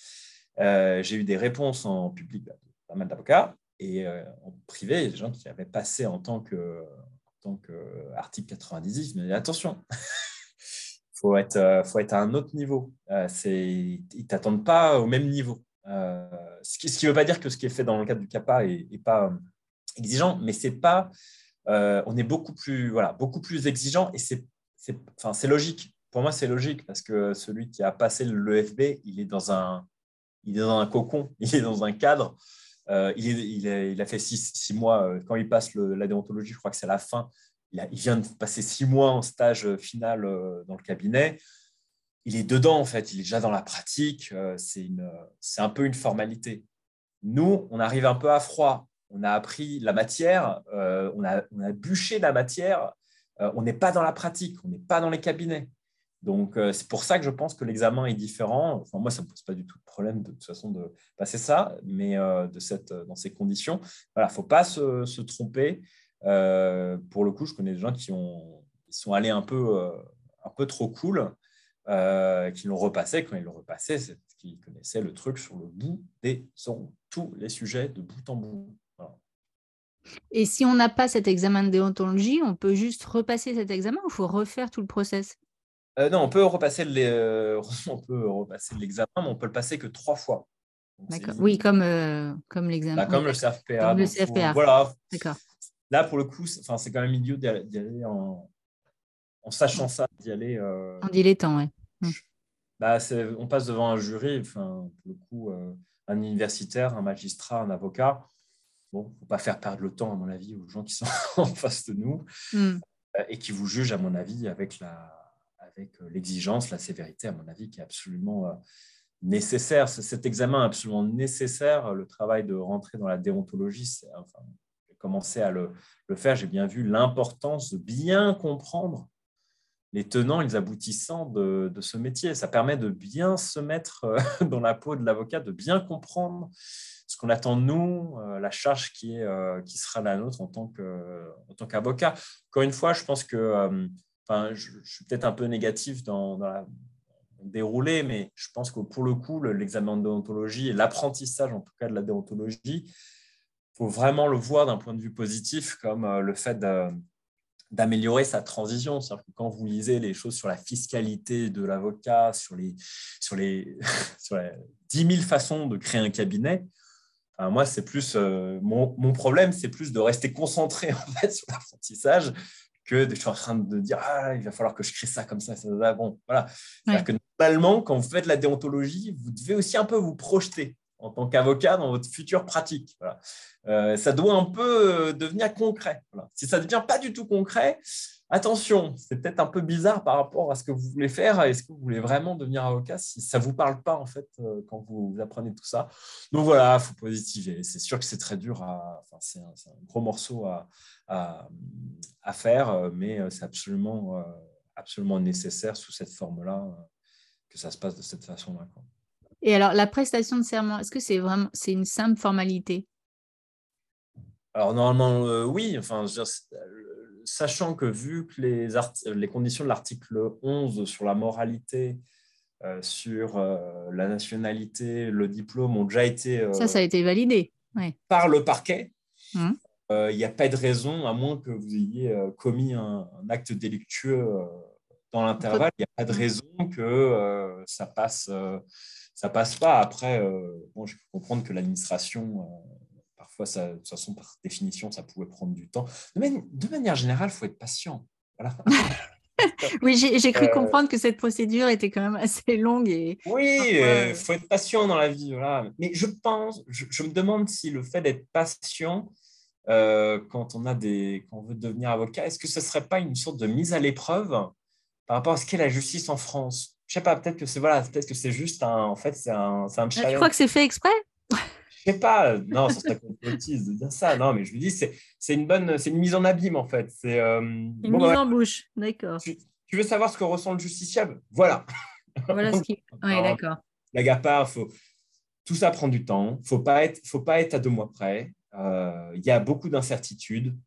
J'ai eu des réponses en public de pas mal d'avocats et en privé, des gens qui avaient passé en tant que, en tant que article 98. Mais attention, faut être, euh, faut être à un autre niveau. Euh, ils ne t'attendent pas au même niveau. Euh, ce qui ne veut pas dire que ce qui est fait dans le cadre du CAPA n'est pas exigeant, mais c'est pas. on est beaucoup plus, voilà, beaucoup plus exigeant et c'est, enfin, c'est logique. Pour moi, c'est logique parce que celui qui a passé l'EFB, il est dans un, il est dans un cocon, il est dans un cadre. il, il, a fait six, mois. Quand il passe la déontologie, je crois que c'est la fin il, vient de passer six mois en stage final euh, dans le cabinet. Il est dedans, en fait, il est déjà dans la pratique. Euh, c'est un peu une formalité. Nous, on arrive un peu à froid. On a appris la matière, euh, on, a, bûché la matière. on n'est pas dans la pratique, on n'est pas dans les cabinets. Donc, c'est pour ça que je pense que l'examen est différent. Enfin, moi, ça ne me pose pas du tout de problème de, toute façon de passer ça, mais de cette, dans ces conditions, il ne faut pas se, tromper. Euh, pour le coup, je connais des gens qui ont, sont allés un peu, euh, un peu trop cool, euh, qui l'ont repassé. Quand ils l'ont repassé, c'est connaissaient le truc sur le bout des tous les sujets de bout en bout. Et si on n'a pas cet examen de déontologie, on peut juste repasser cet examen ou il faut refaire tout le process? Non, on peut repasser l'examen, mais on peut le passer que trois fois. D'accord. Oui, comme, comme l'examen. Bah, comme le CFPA. Comme le CFPA. voilà. D'accord. Là, pour le coup, c'est quand même idiot d'y aller en, sachant ça, d'y aller. Euh, en dilettant, oui. Mm. Bah, on passe devant un jury, enfin, pour le coup, euh, un universitaire, un magistrat, un avocat. Bon, il ne faut pas faire perdre le temps, à mon avis, aux gens qui sont en face de nous mm. euh, et qui vous jugent, à mon avis, avec la avec l'exigence, la sévérité, à mon avis, qui est absolument nécessaire. Cet examen est absolument nécessaire. Le travail de rentrer dans la déontologie, enfin, commencé à le, faire, j'ai bien vu l'importance de bien comprendre les tenants et les aboutissants de, ce métier. Ça permet de bien se mettre euh, dans la peau de l'avocat, de bien comprendre ce qu'on attend de nous, euh, la charge qui, est, euh, qui sera la nôtre en tant qu'avocat. Encore une fois, je pense que, je, suis peut-être un peu négatif dans, dans la déroulé, mais je pense que pour le coup, l'examen de déontologie et l'apprentissage en tout cas de la déontologie, faut vraiment le voir d'un point de vue positif, comme euh, le fait d'améliorer sa transition. C'est-à-dire que quand vous lisez les choses sur la fiscalité de l'avocat, sur les, sur, les, sur les 10 000 façons de créer un cabinet, moi, c'est plus euh, mon, problème, c'est plus de rester concentré sur l'apprentissage que je suis en train de dire ah, il va falloir que je crée ça comme ça. ça, Bon, voilà. C'est-à-dire que normalement, quand vous faites la déontologie, vous devez aussi un peu vous projeter en tant qu'avocat dans votre future pratique. Euh, ça doit un peu euh, devenir concret. Si ça ne devient pas du tout concret, attention, c'est peut-être un peu bizarre par rapport à ce que vous voulez faire. Est-ce que vous voulez vraiment devenir avocat si ça ne vous parle pas en fait euh, quand vous apprenez tout ça Donc voilà, il faut positiver. C'est sûr que c'est très dur, c'est un, gros morceau à, faire, mais c'est absolument nécessaire sous cette forme-là que ça se passe de cette façon-là. Et alors, la prestation de serment, est-ce que c'est vraiment c'est une simple formalité? Alors, normalement, euh, oui. Enfin, sachant que vu que les, les conditions de l'article 11 sur la moralité sur la nationalité, le diplôme ont déjà été. ça, ça a été validé. Par le parquet. Hum. Il n'y a pas de raison, à moins que vous ayez commis un, acte délictueux dans l'intervalle, il n'y a pas de raison que ça passe ça passe pas. Après, bon, je peux comprendre que l'administration parfois, ça, de toute façon, par définition, ça pouvait prendre du temps. De, manière générale, il faut être patient. oui, j'ai cru euh, comprendre que cette procédure était quand même assez longue. Et oui, il euh, faut être patient dans la vie. Voilà. Mais je pense, je, me demande si le fait d'être patient euh, quand, on a des, quand on veut devenir avocat, est-ce que ce ne serait pas une sorte de mise à l'épreuve par rapport à ce qu'est la justice en France? Je ne sais pas, peut-être que c'est voilà, peut-être que c'est juste un, en fait, c'est un, un challenge. Tu crois que c'est fait exprès? Je sais pas, non, ça serait complotiste de dire ça. Non, mais je lui dis, c'est une bonne, c'est une mise en abîme en fait. C'est euh, une mise en bouche, d'accord. Tu, veux savoir ce que ressent le justiciable? Voilà. Voilà ce qui. Oui, d'accord. La gapard, faut tout ça prend du temps. Faut pas être, faut pas être à deux mois près. Euh, il y a beaucoup d'incertitudes.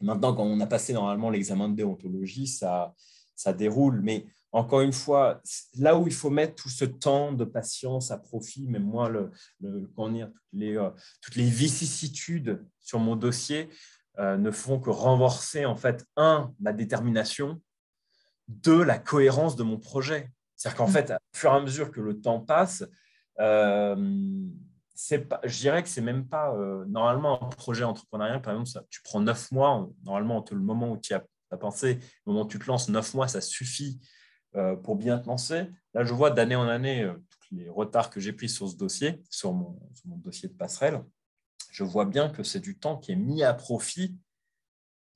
Maintenant, quand on a passé normalement l'examen de déontologie, ça, ça déroule. Mais encore une fois, là où il faut mettre tout ce temps de patience à profit, même moi, le, dire, les, euh, toutes, les, vicissitudes sur mon dossier euh, ne font que renforcer, en fait, un, ma détermination, deux, la cohérence de mon projet. C'est-à-dire qu'en fait, au fur et à mesure que le temps passe, euh, pas, je dirais que c'est même pas normalement un projet entrepreneurial. Par exemple, ça, tu prends neuf mois, normalement entre le moment où tu as, as pensé, le moment où tu te lances, neuf mois, ça suffit pour bien te lancer. Là, je vois d'année en année euh, tous les retards que j'ai pris sur ce dossier, sur mon, dossier de passerelle. Je vois bien que c'est du temps qui est mis à profit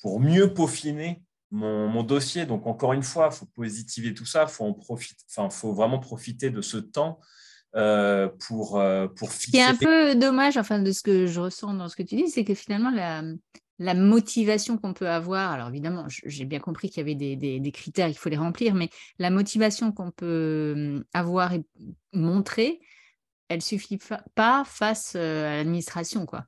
pour mieux peaufiner mon, dossier. Donc, encore une fois, il faut positiver tout ça, il faut, enfin, faut vraiment profiter de ce temps euh, pour, pour fixer. Ce qui est un peu dommage, enfin, de ce que je ressens dans ce que tu dis, c'est que finalement, la, la motivation qu'on peut avoir, alors évidemment, j'ai bien compris qu'il y avait des, critères, il faut les remplir, mais la motivation qu'on peut hum, avoir et montrer, elle suffit pas face euh, à l'administration, quoi.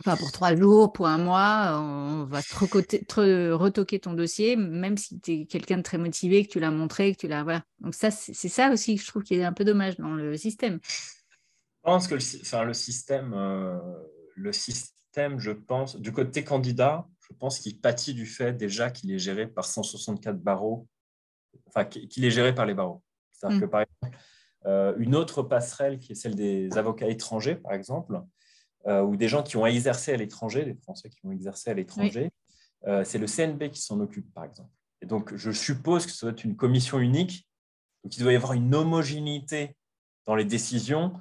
Enfin, pour trois jours, pour un mois, on va retoquer ton dossier, même si tu es quelqu'un de très motivé, que tu l'as montré, que tu l'as. Voilà. Donc, ça, c'est ça aussi que je trouve qui est un peu dommage dans le système. Je pense que enfin, le euh, le système je pense, du côté candidat, je pense qu'il pâtit du fait déjà qu'il est géré par 164 barreaux, enfin qu'il est géré par les barreaux. C'est-à-dire mm. que par exemple, euh, une autre passerelle qui est celle des avocats étrangers, par exemple, euh, ou des gens qui ont exercé à l'étranger, des Français qui ont exercé à l'étranger, euh, c'est le CNB qui s'en occupe, par exemple. Et donc, je suppose que ça doit être une commission unique, donc il doit y avoir une homogénéité dans les décisions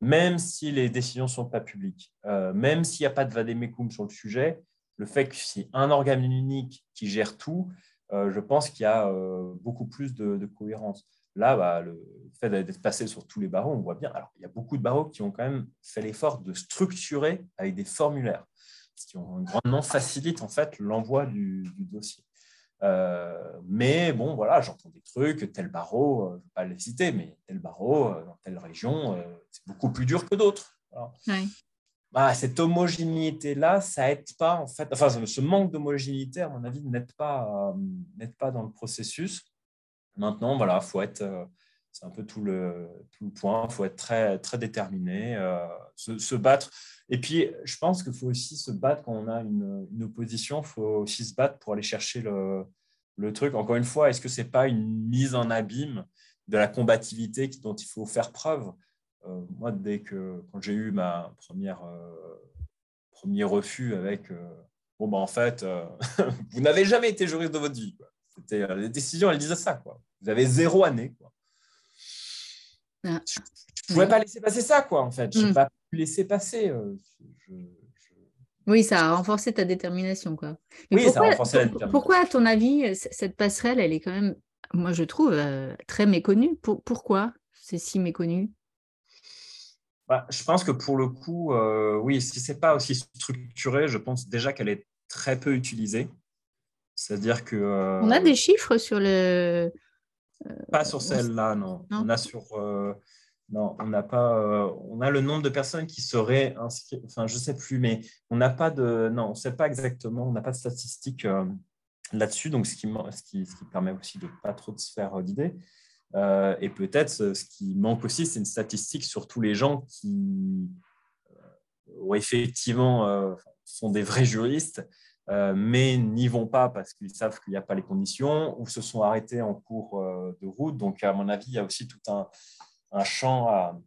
même si les décisions ne sont pas publiques, euh, même s'il n'y a pas de vademecum sur le sujet, le fait que c'est un organe unique qui gère tout, euh, je pense qu'il y a euh, beaucoup plus de, cohérence. Là, bah, le fait d'être passé sur tous les barreaux, on voit bien. Alors, il y a beaucoup de barreaux qui ont quand même fait l'effort de structurer avec des formulaires, ce qui grandement facilite en fait l'envoi du, dossier. Euh, mais bon, voilà, j'entends des trucs, tel barreau, euh, je ne vais pas les citer, mais tel barreau euh, dans telle région, c'est beaucoup plus dur que d'autres. Bah, cette homogénéité-là, ça aide pas, en fait, enfin, ce manque d'homogénéité, à mon avis, n'aide pas, pas dans le processus. Maintenant, voilà, faut être, c'est un peu tout le, tout le point, il faut être très, très déterminé, se, se, battre. Et puis, je pense qu'il faut aussi se battre quand on a une, opposition, il faut aussi se battre pour aller chercher le, le truc. Encore une fois, est-ce que ce n'est pas une mise en abîme de la combativité dont il faut faire preuve? Euh, Moi, dès que quand j'ai eu ma première euh, premier refus avec euh, bon ben en fait, vous n'avez jamais été juriste de votre vie. C'était les décisions, elles disaient ça quoi. Vous avez zéro année quoi. Ah. Je ne pouvais pas laisser passer ça quoi en fait. Je pas laisser passer. Euh, oui, ça a renforcé ta détermination. Quoi. oui, pourquoi, ça a renforcé la détermination. Pourquoi, à ton avis, euh, cette passerelle, elle est quand même, moi je trouve, euh, très méconnue Pourquoi c'est si méconnu? Bah, Je pense que pour le coup, oui, si ce n'est pas aussi structuré, je pense déjà qu'elle est très peu utilisée. C'est-à-dire que... On a des chiffres sur le... Pas sur celle-là, non. On a sur non, on n'a pas. Euh, le nombre de personnes qui seraient inscrites. Enfin, je sais plus, mais on n'a pas de. Non, on ne sait pas exactement. On n'a pas de statistiques euh, là-dessus. Donc, ce qui, permet aussi de ne pas trop se faire euh, d'idées. et peut-être ce qui manque aussi, c'est une statistique sur tous les gens qui effectivement sont des vrais juristes, mais n'y vont pas parce qu'ils savent qu'il n'y a pas les conditions ou se sont arrêtés en cours de route. Donc, à mon avis, il y a aussi tout un, un champ à,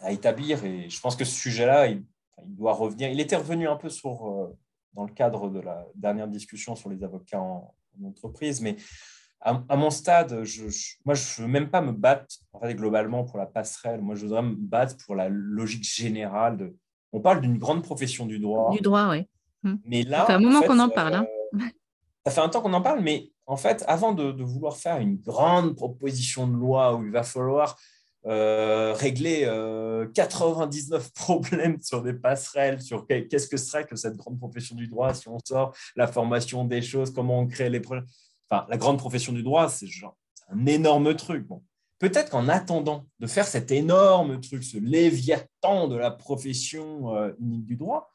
à, établir. Et je pense que ce sujet-là, il, il, doit revenir. Il était revenu un peu sur, euh, dans le cadre de la dernière discussion sur les avocats en, entreprise, mais à, mon stade, je, moi, je ne veux même pas me battre en fait, globalement pour la passerelle. Moi, je voudrais me battre pour la logique générale. De... On parle d'une grande profession du droit. Du droit, oui. Hum. Mais là, ça fait un moment qu'on en parle. Hein. Euh, ça fait un temps qu'on en parle, mais en fait, avant de, de, vouloir faire une grande proposition de loi où il va falloir euh, régler 99 euh, problèmes sur des passerelles, sur qu'est-ce que serait que cette grande profession du droit si on sort la formation des choses, comment on crée les problèmes. Enfin, la grande profession du droit, c'est un énorme truc. Bon. Peut-être qu'en attendant de faire cet énorme truc, ce léviathan de la profession euh, unique du droit,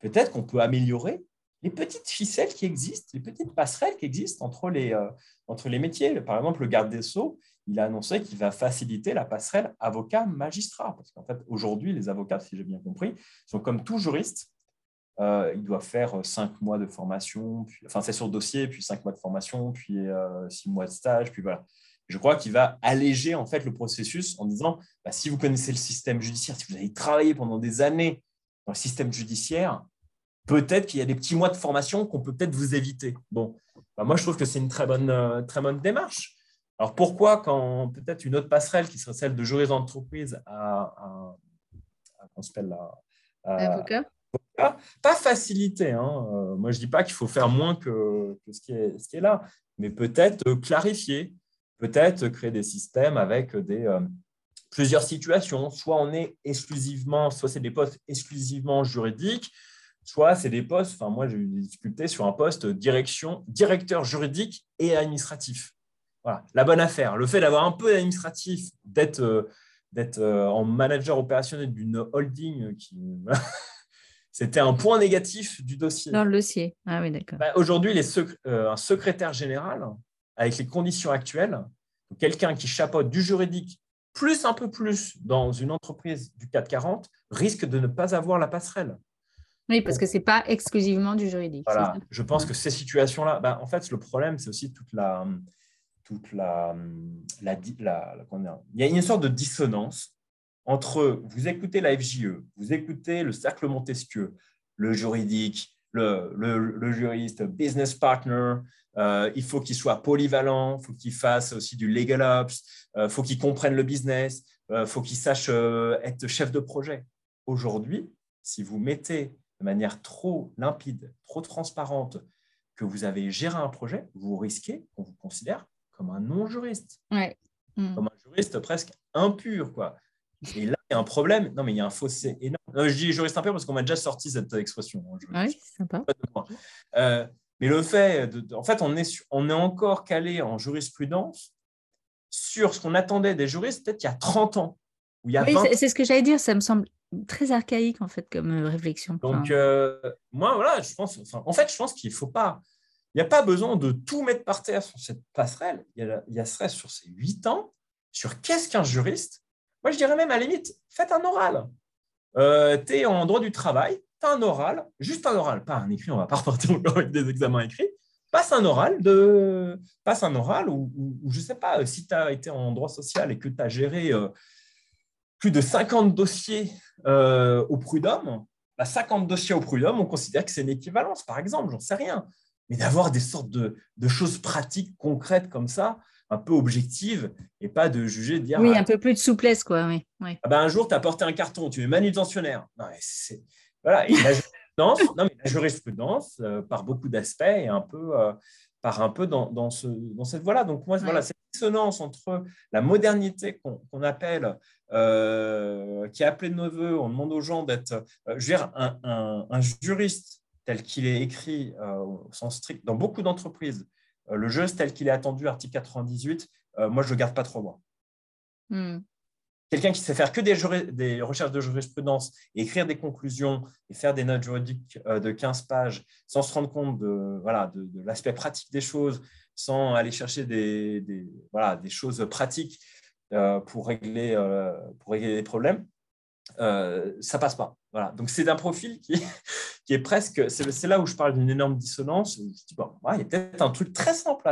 peut-être qu'on peut améliorer les petites ficelles qui existent, les petites passerelles qui existent entre les, entre les métiers. Par exemple, le garde des Sceaux, il a annoncé qu'il va faciliter la passerelle avocat-magistrat. Parce qu'en fait, aujourd'hui, les avocats, si j'ai bien compris, sont comme tout juriste. Euh, ils doivent faire cinq mois de formation, enfin, c'est sur dossier, puis cinq mois de formation, puis euh, six mois de stage, puis voilà. Je crois qu'il va alléger en fait le processus en disant bah, si vous connaissez le système judiciaire, si vous avez travaillé pendant des années dans le système judiciaire, peut-être qu'il y a des petits mois de formation qu'on peut peut-être vous éviter. Bon, bah, moi je trouve que c'est une euh, très bonne démarche. Alors pourquoi, quand peut-être une autre passerelle qui serait celle de juriste d'entreprise à, avocat Pas facilité. Hein. Euh, moi, je ne dis pas qu'il faut faire moins que, ce, qui est, ce, qui est, là, mais peut-être clarifier, peut-être créer des systèmes avec des, euh, plusieurs situations. Soit on est exclusivement, soit c'est des postes exclusivement juridiques, soit c'est des postes, enfin moi j'ai eu des difficultés sur un poste direction, directeur juridique et administratif la bonne affaire. Le fait d'avoir un peu d'administratif, d'être euh, euh, en manager opérationnel d'une holding euh, qui. C'était un point négatif du dossier. Dans le dossier. Ah oui, d'accord. Bah, aujourd'hui, un secrétaire général, avec les conditions actuelles, quelqu'un qui chapeaute du juridique plus un peu plus dans une entreprise du 440 risque de ne pas avoir la passerelle. Oui, parce que ce n'est pas exclusivement du juridique. Voilà, je pense que ces situations-là, bah, en fait, le problème, c'est aussi toute la, toute la, la, il y a une sorte de dissonance entre vous écoutez la FJE, vous écoutez le cercle Montesquieu, le juridique, le, le, juriste, business partner, euh, il faut qu'il soit polyvalent, faut qu'il fasse aussi du legal ops, euh, faut qu'il comprenne le business, euh, faut qu'il sache être chef de projet. Aujourd'hui, si vous mettez de manière trop limpide, trop transparente, que vous avez géré un projet, vous risquez qu'on vous considère comme un non-juriste. Hmm. Comme un juriste presque impur. Quoi. Et là, il y a un problème. Non, mais il y a un fossé énorme. je dis juriste impur parce qu'on m'a déjà sorti cette expression. Hein, oui, sympa. Euh, mais le fait, de, en fait, on est, on est encore calé en jurisprudence sur ce qu'on attendait des juristes peut-être il y a 30 ans. oui, c'est ce que j'allais dire. Ça me semble très archaïque en fait comme euh, réflexion. Donc, euh, moi, voilà, je pense, en fait, je pense qu'il ne faut pas il n'y a pas besoin de tout mettre par terre sur cette passerelle. Il y a, sur ces huit ans, sur qu'est-ce qu'un juriste? Moi, je dirais même à la limite, faites un oral. Euh, tu es en droit du travail, tu as un oral, juste un oral, pas un écrit, on ne va pas repartir avec des examens écrits. Passe un oral, de, passe un oral ou, je ne sais pas, si tu as été en droit social et que tu as géré euh, plus de 50 dossiers euh, au prud'homme, 50 bah, dossiers au prud'homme, on considère que c'est une équivalence, par exemple, j'en sais rien mais d'avoir des sortes de, choses pratiques, concrètes comme ça, un peu objectives, et pas de juger, de dire. Oui, ah, un peu plus de souplesse, quoi. Oui, oui. Ah ben, un jour, tu as porté un carton, tu es manutentionnaire. Non, voilà, et la jurisprudence, non, mais la jurisprudence euh, par beaucoup d'aspects, et un peu. Euh, par un peu dans, dans, ce, dans cette voie-là. Donc, moi, voilà, cette dissonance entre la modernité qu'on appelle, euh, qui est appelée de nos voeux, on demande aux gens d'être, je veux dire, un, un, un juriste tel qu'il est écrit euh, au sens strict dans beaucoup d'entreprises, euh, le jeu tel qu'il est attendu, article 98, euh, moi, je ne le garde pas trop loin. Hmm. quelqu'un qui sait faire que des, recherches de jurisprudence et écrire des conclusions et faire des notes juridiques euh, de 15 pages sans se rendre compte de, voilà, de, l'aspect pratique des choses, sans aller chercher des, voilà, des choses pratiques euh, pour, régler, euh, pour régler les problèmes, ça passe pas. Voilà. Donc c'est un profil qui, qui est presque, c'est là où je parle d'une énorme dissonance. je dis, bon, il y a peut-être un truc très simple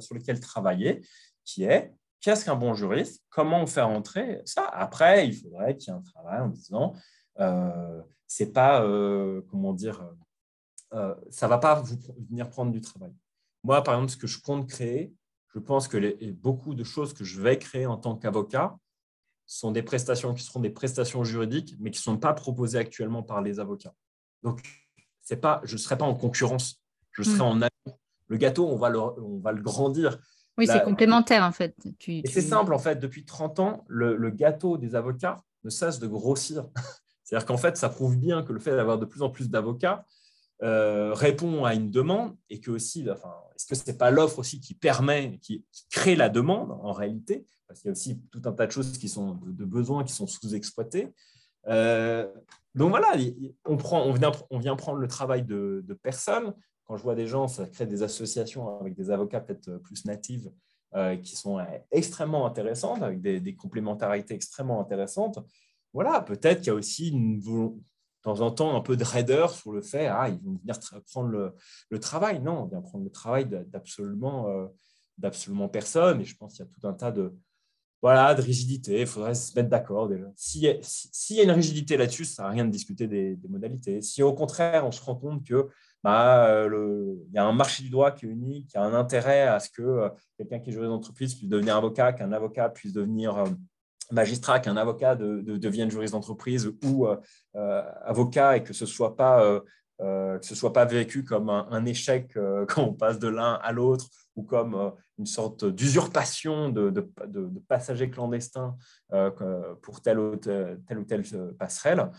sur lequel travailler, qui est qu'est-ce qu'un bon juriste Comment on fait rentrer ça? Après, il faudrait qu'il y ait un travail en disant, euh, c'est pas, euh, comment dire, euh, ça va pas vous venir prendre du travail. Moi, par exemple, ce que je compte créer, je pense que beaucoup de choses que je vais créer en tant qu'avocat sont des prestations qui seront des prestations juridiques, mais qui ne sont pas proposées actuellement par les avocats. Donc, c'est pas, je ne serai pas en concurrence, je serai hmm. en Le gâteau, on va le, on va le grandir. Oui, c'est complémentaire en fait. et c'est simple en fait, depuis 30 ans, le, gâteau des avocats ne cesse de grossir. C'est-à-dire qu'en fait, ça prouve bien que le fait d'avoir de plus en plus d'avocats euh, répond à une demande et que aussi, enfin, est-ce que ce n'est pas l'offre aussi qui permet, qui, crée la demande en réalité? Parce qu'il y a aussi tout un tas de choses qui sont de, besoins qui sont sous-exploités. Euh, donc voilà, on, prend, on, vient, on vient prendre le travail de, de personnes quand je vois des gens, ça crée des associations avec des avocats peut-être euh, plus natives euh, qui sont extrêmement intéressantes, avec des, complémentarités extrêmement intéressantes. Voilà, peut-être qu'il y a aussi de temps en temps un peu de raideur sur le fait ah, ils vont venir prendre le, travail. Non, on vient prendre le travail d'absolument d'absolument personne. Et je pense qu'il y a tout un tas de, voilà, de rigidité. Il faudrait se mettre d'accord. S'il y, a une rigidité là-dessus, ça ne sert à rien de discuter des, modalités. Si au contraire, on se rend compte que bah, euh, il y a un marché du droit qui est unique, il y a un intérêt à ce que euh, quelqu'un qui est juriste d'entreprise puisse devenir avocat, qu'un avocat puisse devenir euh, magistrat, qu'un avocat devienne juriste d'entreprise ou avocat et que ce soit pas soit pas vécu comme un, échec quand on passe de l'un à l'autre ou comme une sorte d'usurpation de, de, de, passagers clandestins pour telle ou telle, telle, ou telle passerelle.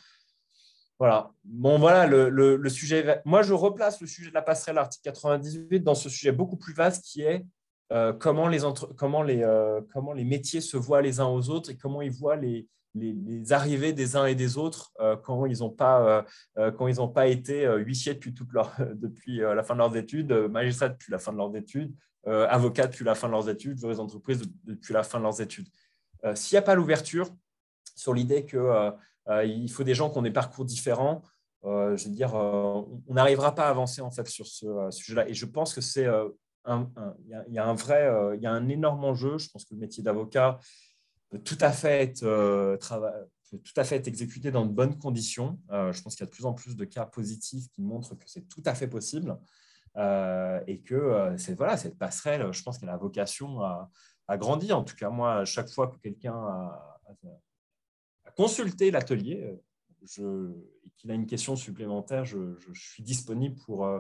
Voilà. Bon, voilà le, sujet. Moi, je replace le sujet de la passerelle article 98 dans ce sujet beaucoup plus vaste qui est euh, comment, les comment, les, euh, comment les métiers se voient les uns aux autres et comment ils voient les, les, arrivées des uns et des autres euh, quand ils n'ont pas, quand pas été huissiers depuis, toute leur, depuis la fin de leurs études, magistrats depuis la fin de leurs études, avocats depuis la fin de leurs études, juristes d'entreprise depuis la fin de leurs études. S'il n'y a pas l'ouverture sur l'idée que euh, il faut des gens qui ont des parcours différents. Je veux dire, on n'arrivera pas à avancer en fait sur ce sujet-là. Et je pense que c'est il y, a un vrai, il y a un énorme enjeu. Je pense que le métier d'avocat peut tout à fait être tout à fait exécuté dans de bonnes conditions. je pense qu'il y a de plus en plus de cas positifs qui montrent que c'est tout à fait possible et que c'est voilà, cette passerelle, je pense qu'elle a vocation à, grandir. En tout cas, moi, chaque fois que quelqu'un a, consulter l'atelier euh, et qu'il a une question supplémentaire, je, suis disponible pour, euh,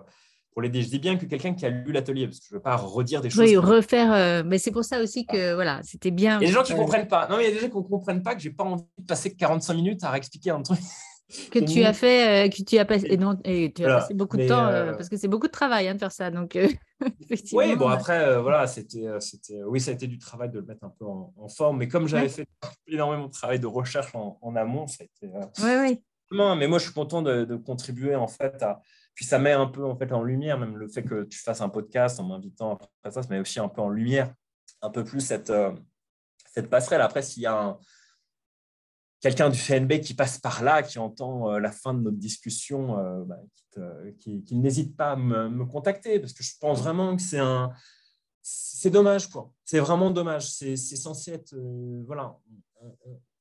pour l'aider. Je dis bien que quelqu'un qui a lu l'atelier, parce que je ne veux pas redire des choses. Oui, refaire, euh, mais c'est pour ça aussi que voilà, c'était bien. Il y a des gens qui ne comprennent pas. Non, mais il y a des gens qui ne comprennent pas que je n'ai pas envie de passer 45 minutes à réexpliquer un truc. que tu as fait, que tu as passé, et non, et tu as passé beaucoup de temps, parce que c'est beaucoup de travail hein, de faire ça. Donc, oui, bon, après, voilà, c'était, c'était, oui, ça a été du travail de le mettre un peu en, forme, mais comme j'avais fait énormément de travail de recherche en, amont, ça a été. oui, oui. Mais moi, je suis content de, contribuer, en fait, à. Puis ça met un peu en, fait, en lumière, même le fait que tu fasses un podcast en m'invitant après ça, ça met aussi un peu en lumière, un peu plus cette, cette passerelle. Après, s'il y a un quelqu'un du CNB qui passe par là, qui entend euh, la fin de notre discussion, euh, bah, qui, n'hésite pas à me, contacter, parce que je pense vraiment que c'est un, c'est dommage, quoi. C'est vraiment dommage. C'est, censé être, euh, voilà,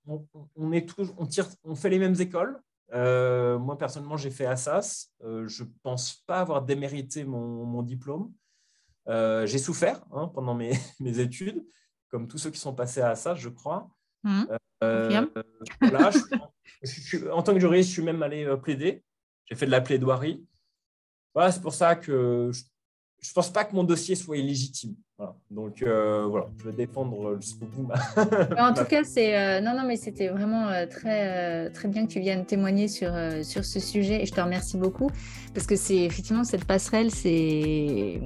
on fait les mêmes écoles. Moi personnellement, j'ai fait Assas. je pense pas avoir démérité mon, diplôme. j'ai souffert hein, pendant mes, mes, études, comme tous ceux qui sont passés à Assas, je crois. Mmh. Euh, en tant que juriste, je suis même allé euh, plaider. J'ai fait de la plaidoirie. Voilà, c'est pour ça que je pense pas que mon dossier soit illégitime. Donc euh, voilà, je vais défendre jusqu'au bout. en tout cas, c'est euh, non, non, mais c'était vraiment euh, très, très bien que tu viennes témoigner sur, sur ce sujet et je te remercie beaucoup parce que c'est effectivement cette passerelle, c'est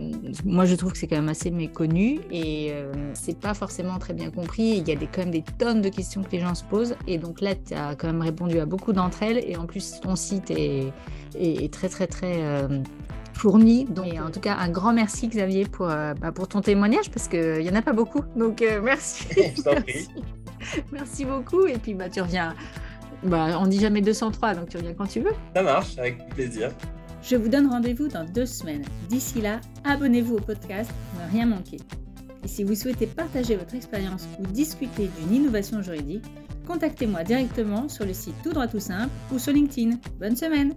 moi je trouve que c'est quand même assez méconnu et c'est pas forcément très bien compris. Il y a des, quand même des tonnes de questions que les gens se posent et donc là, tu as quand même répondu à beaucoup d'entre elles et en plus ton site est, est très très très fourni. Donc, en tout cas, un grand merci Xavier pour, euh, bah, pour ton témoignage parce qu'il n'y en a pas beaucoup. Donc, euh, merci. merci. merci. beaucoup. Et puis, bah, tu reviens. Bah, on dit jamais 203, donc tu reviens quand tu veux. Ça marche, avec plaisir. Je vous donne rendez-vous dans deux semaines. D'ici là, abonnez-vous au podcast pour ne rien manquer. Et si vous souhaitez partager votre expérience ou discuter d'une innovation juridique, contactez-moi directement sur le site Tout droit tout simple ou sur LinkedIn. Bonne semaine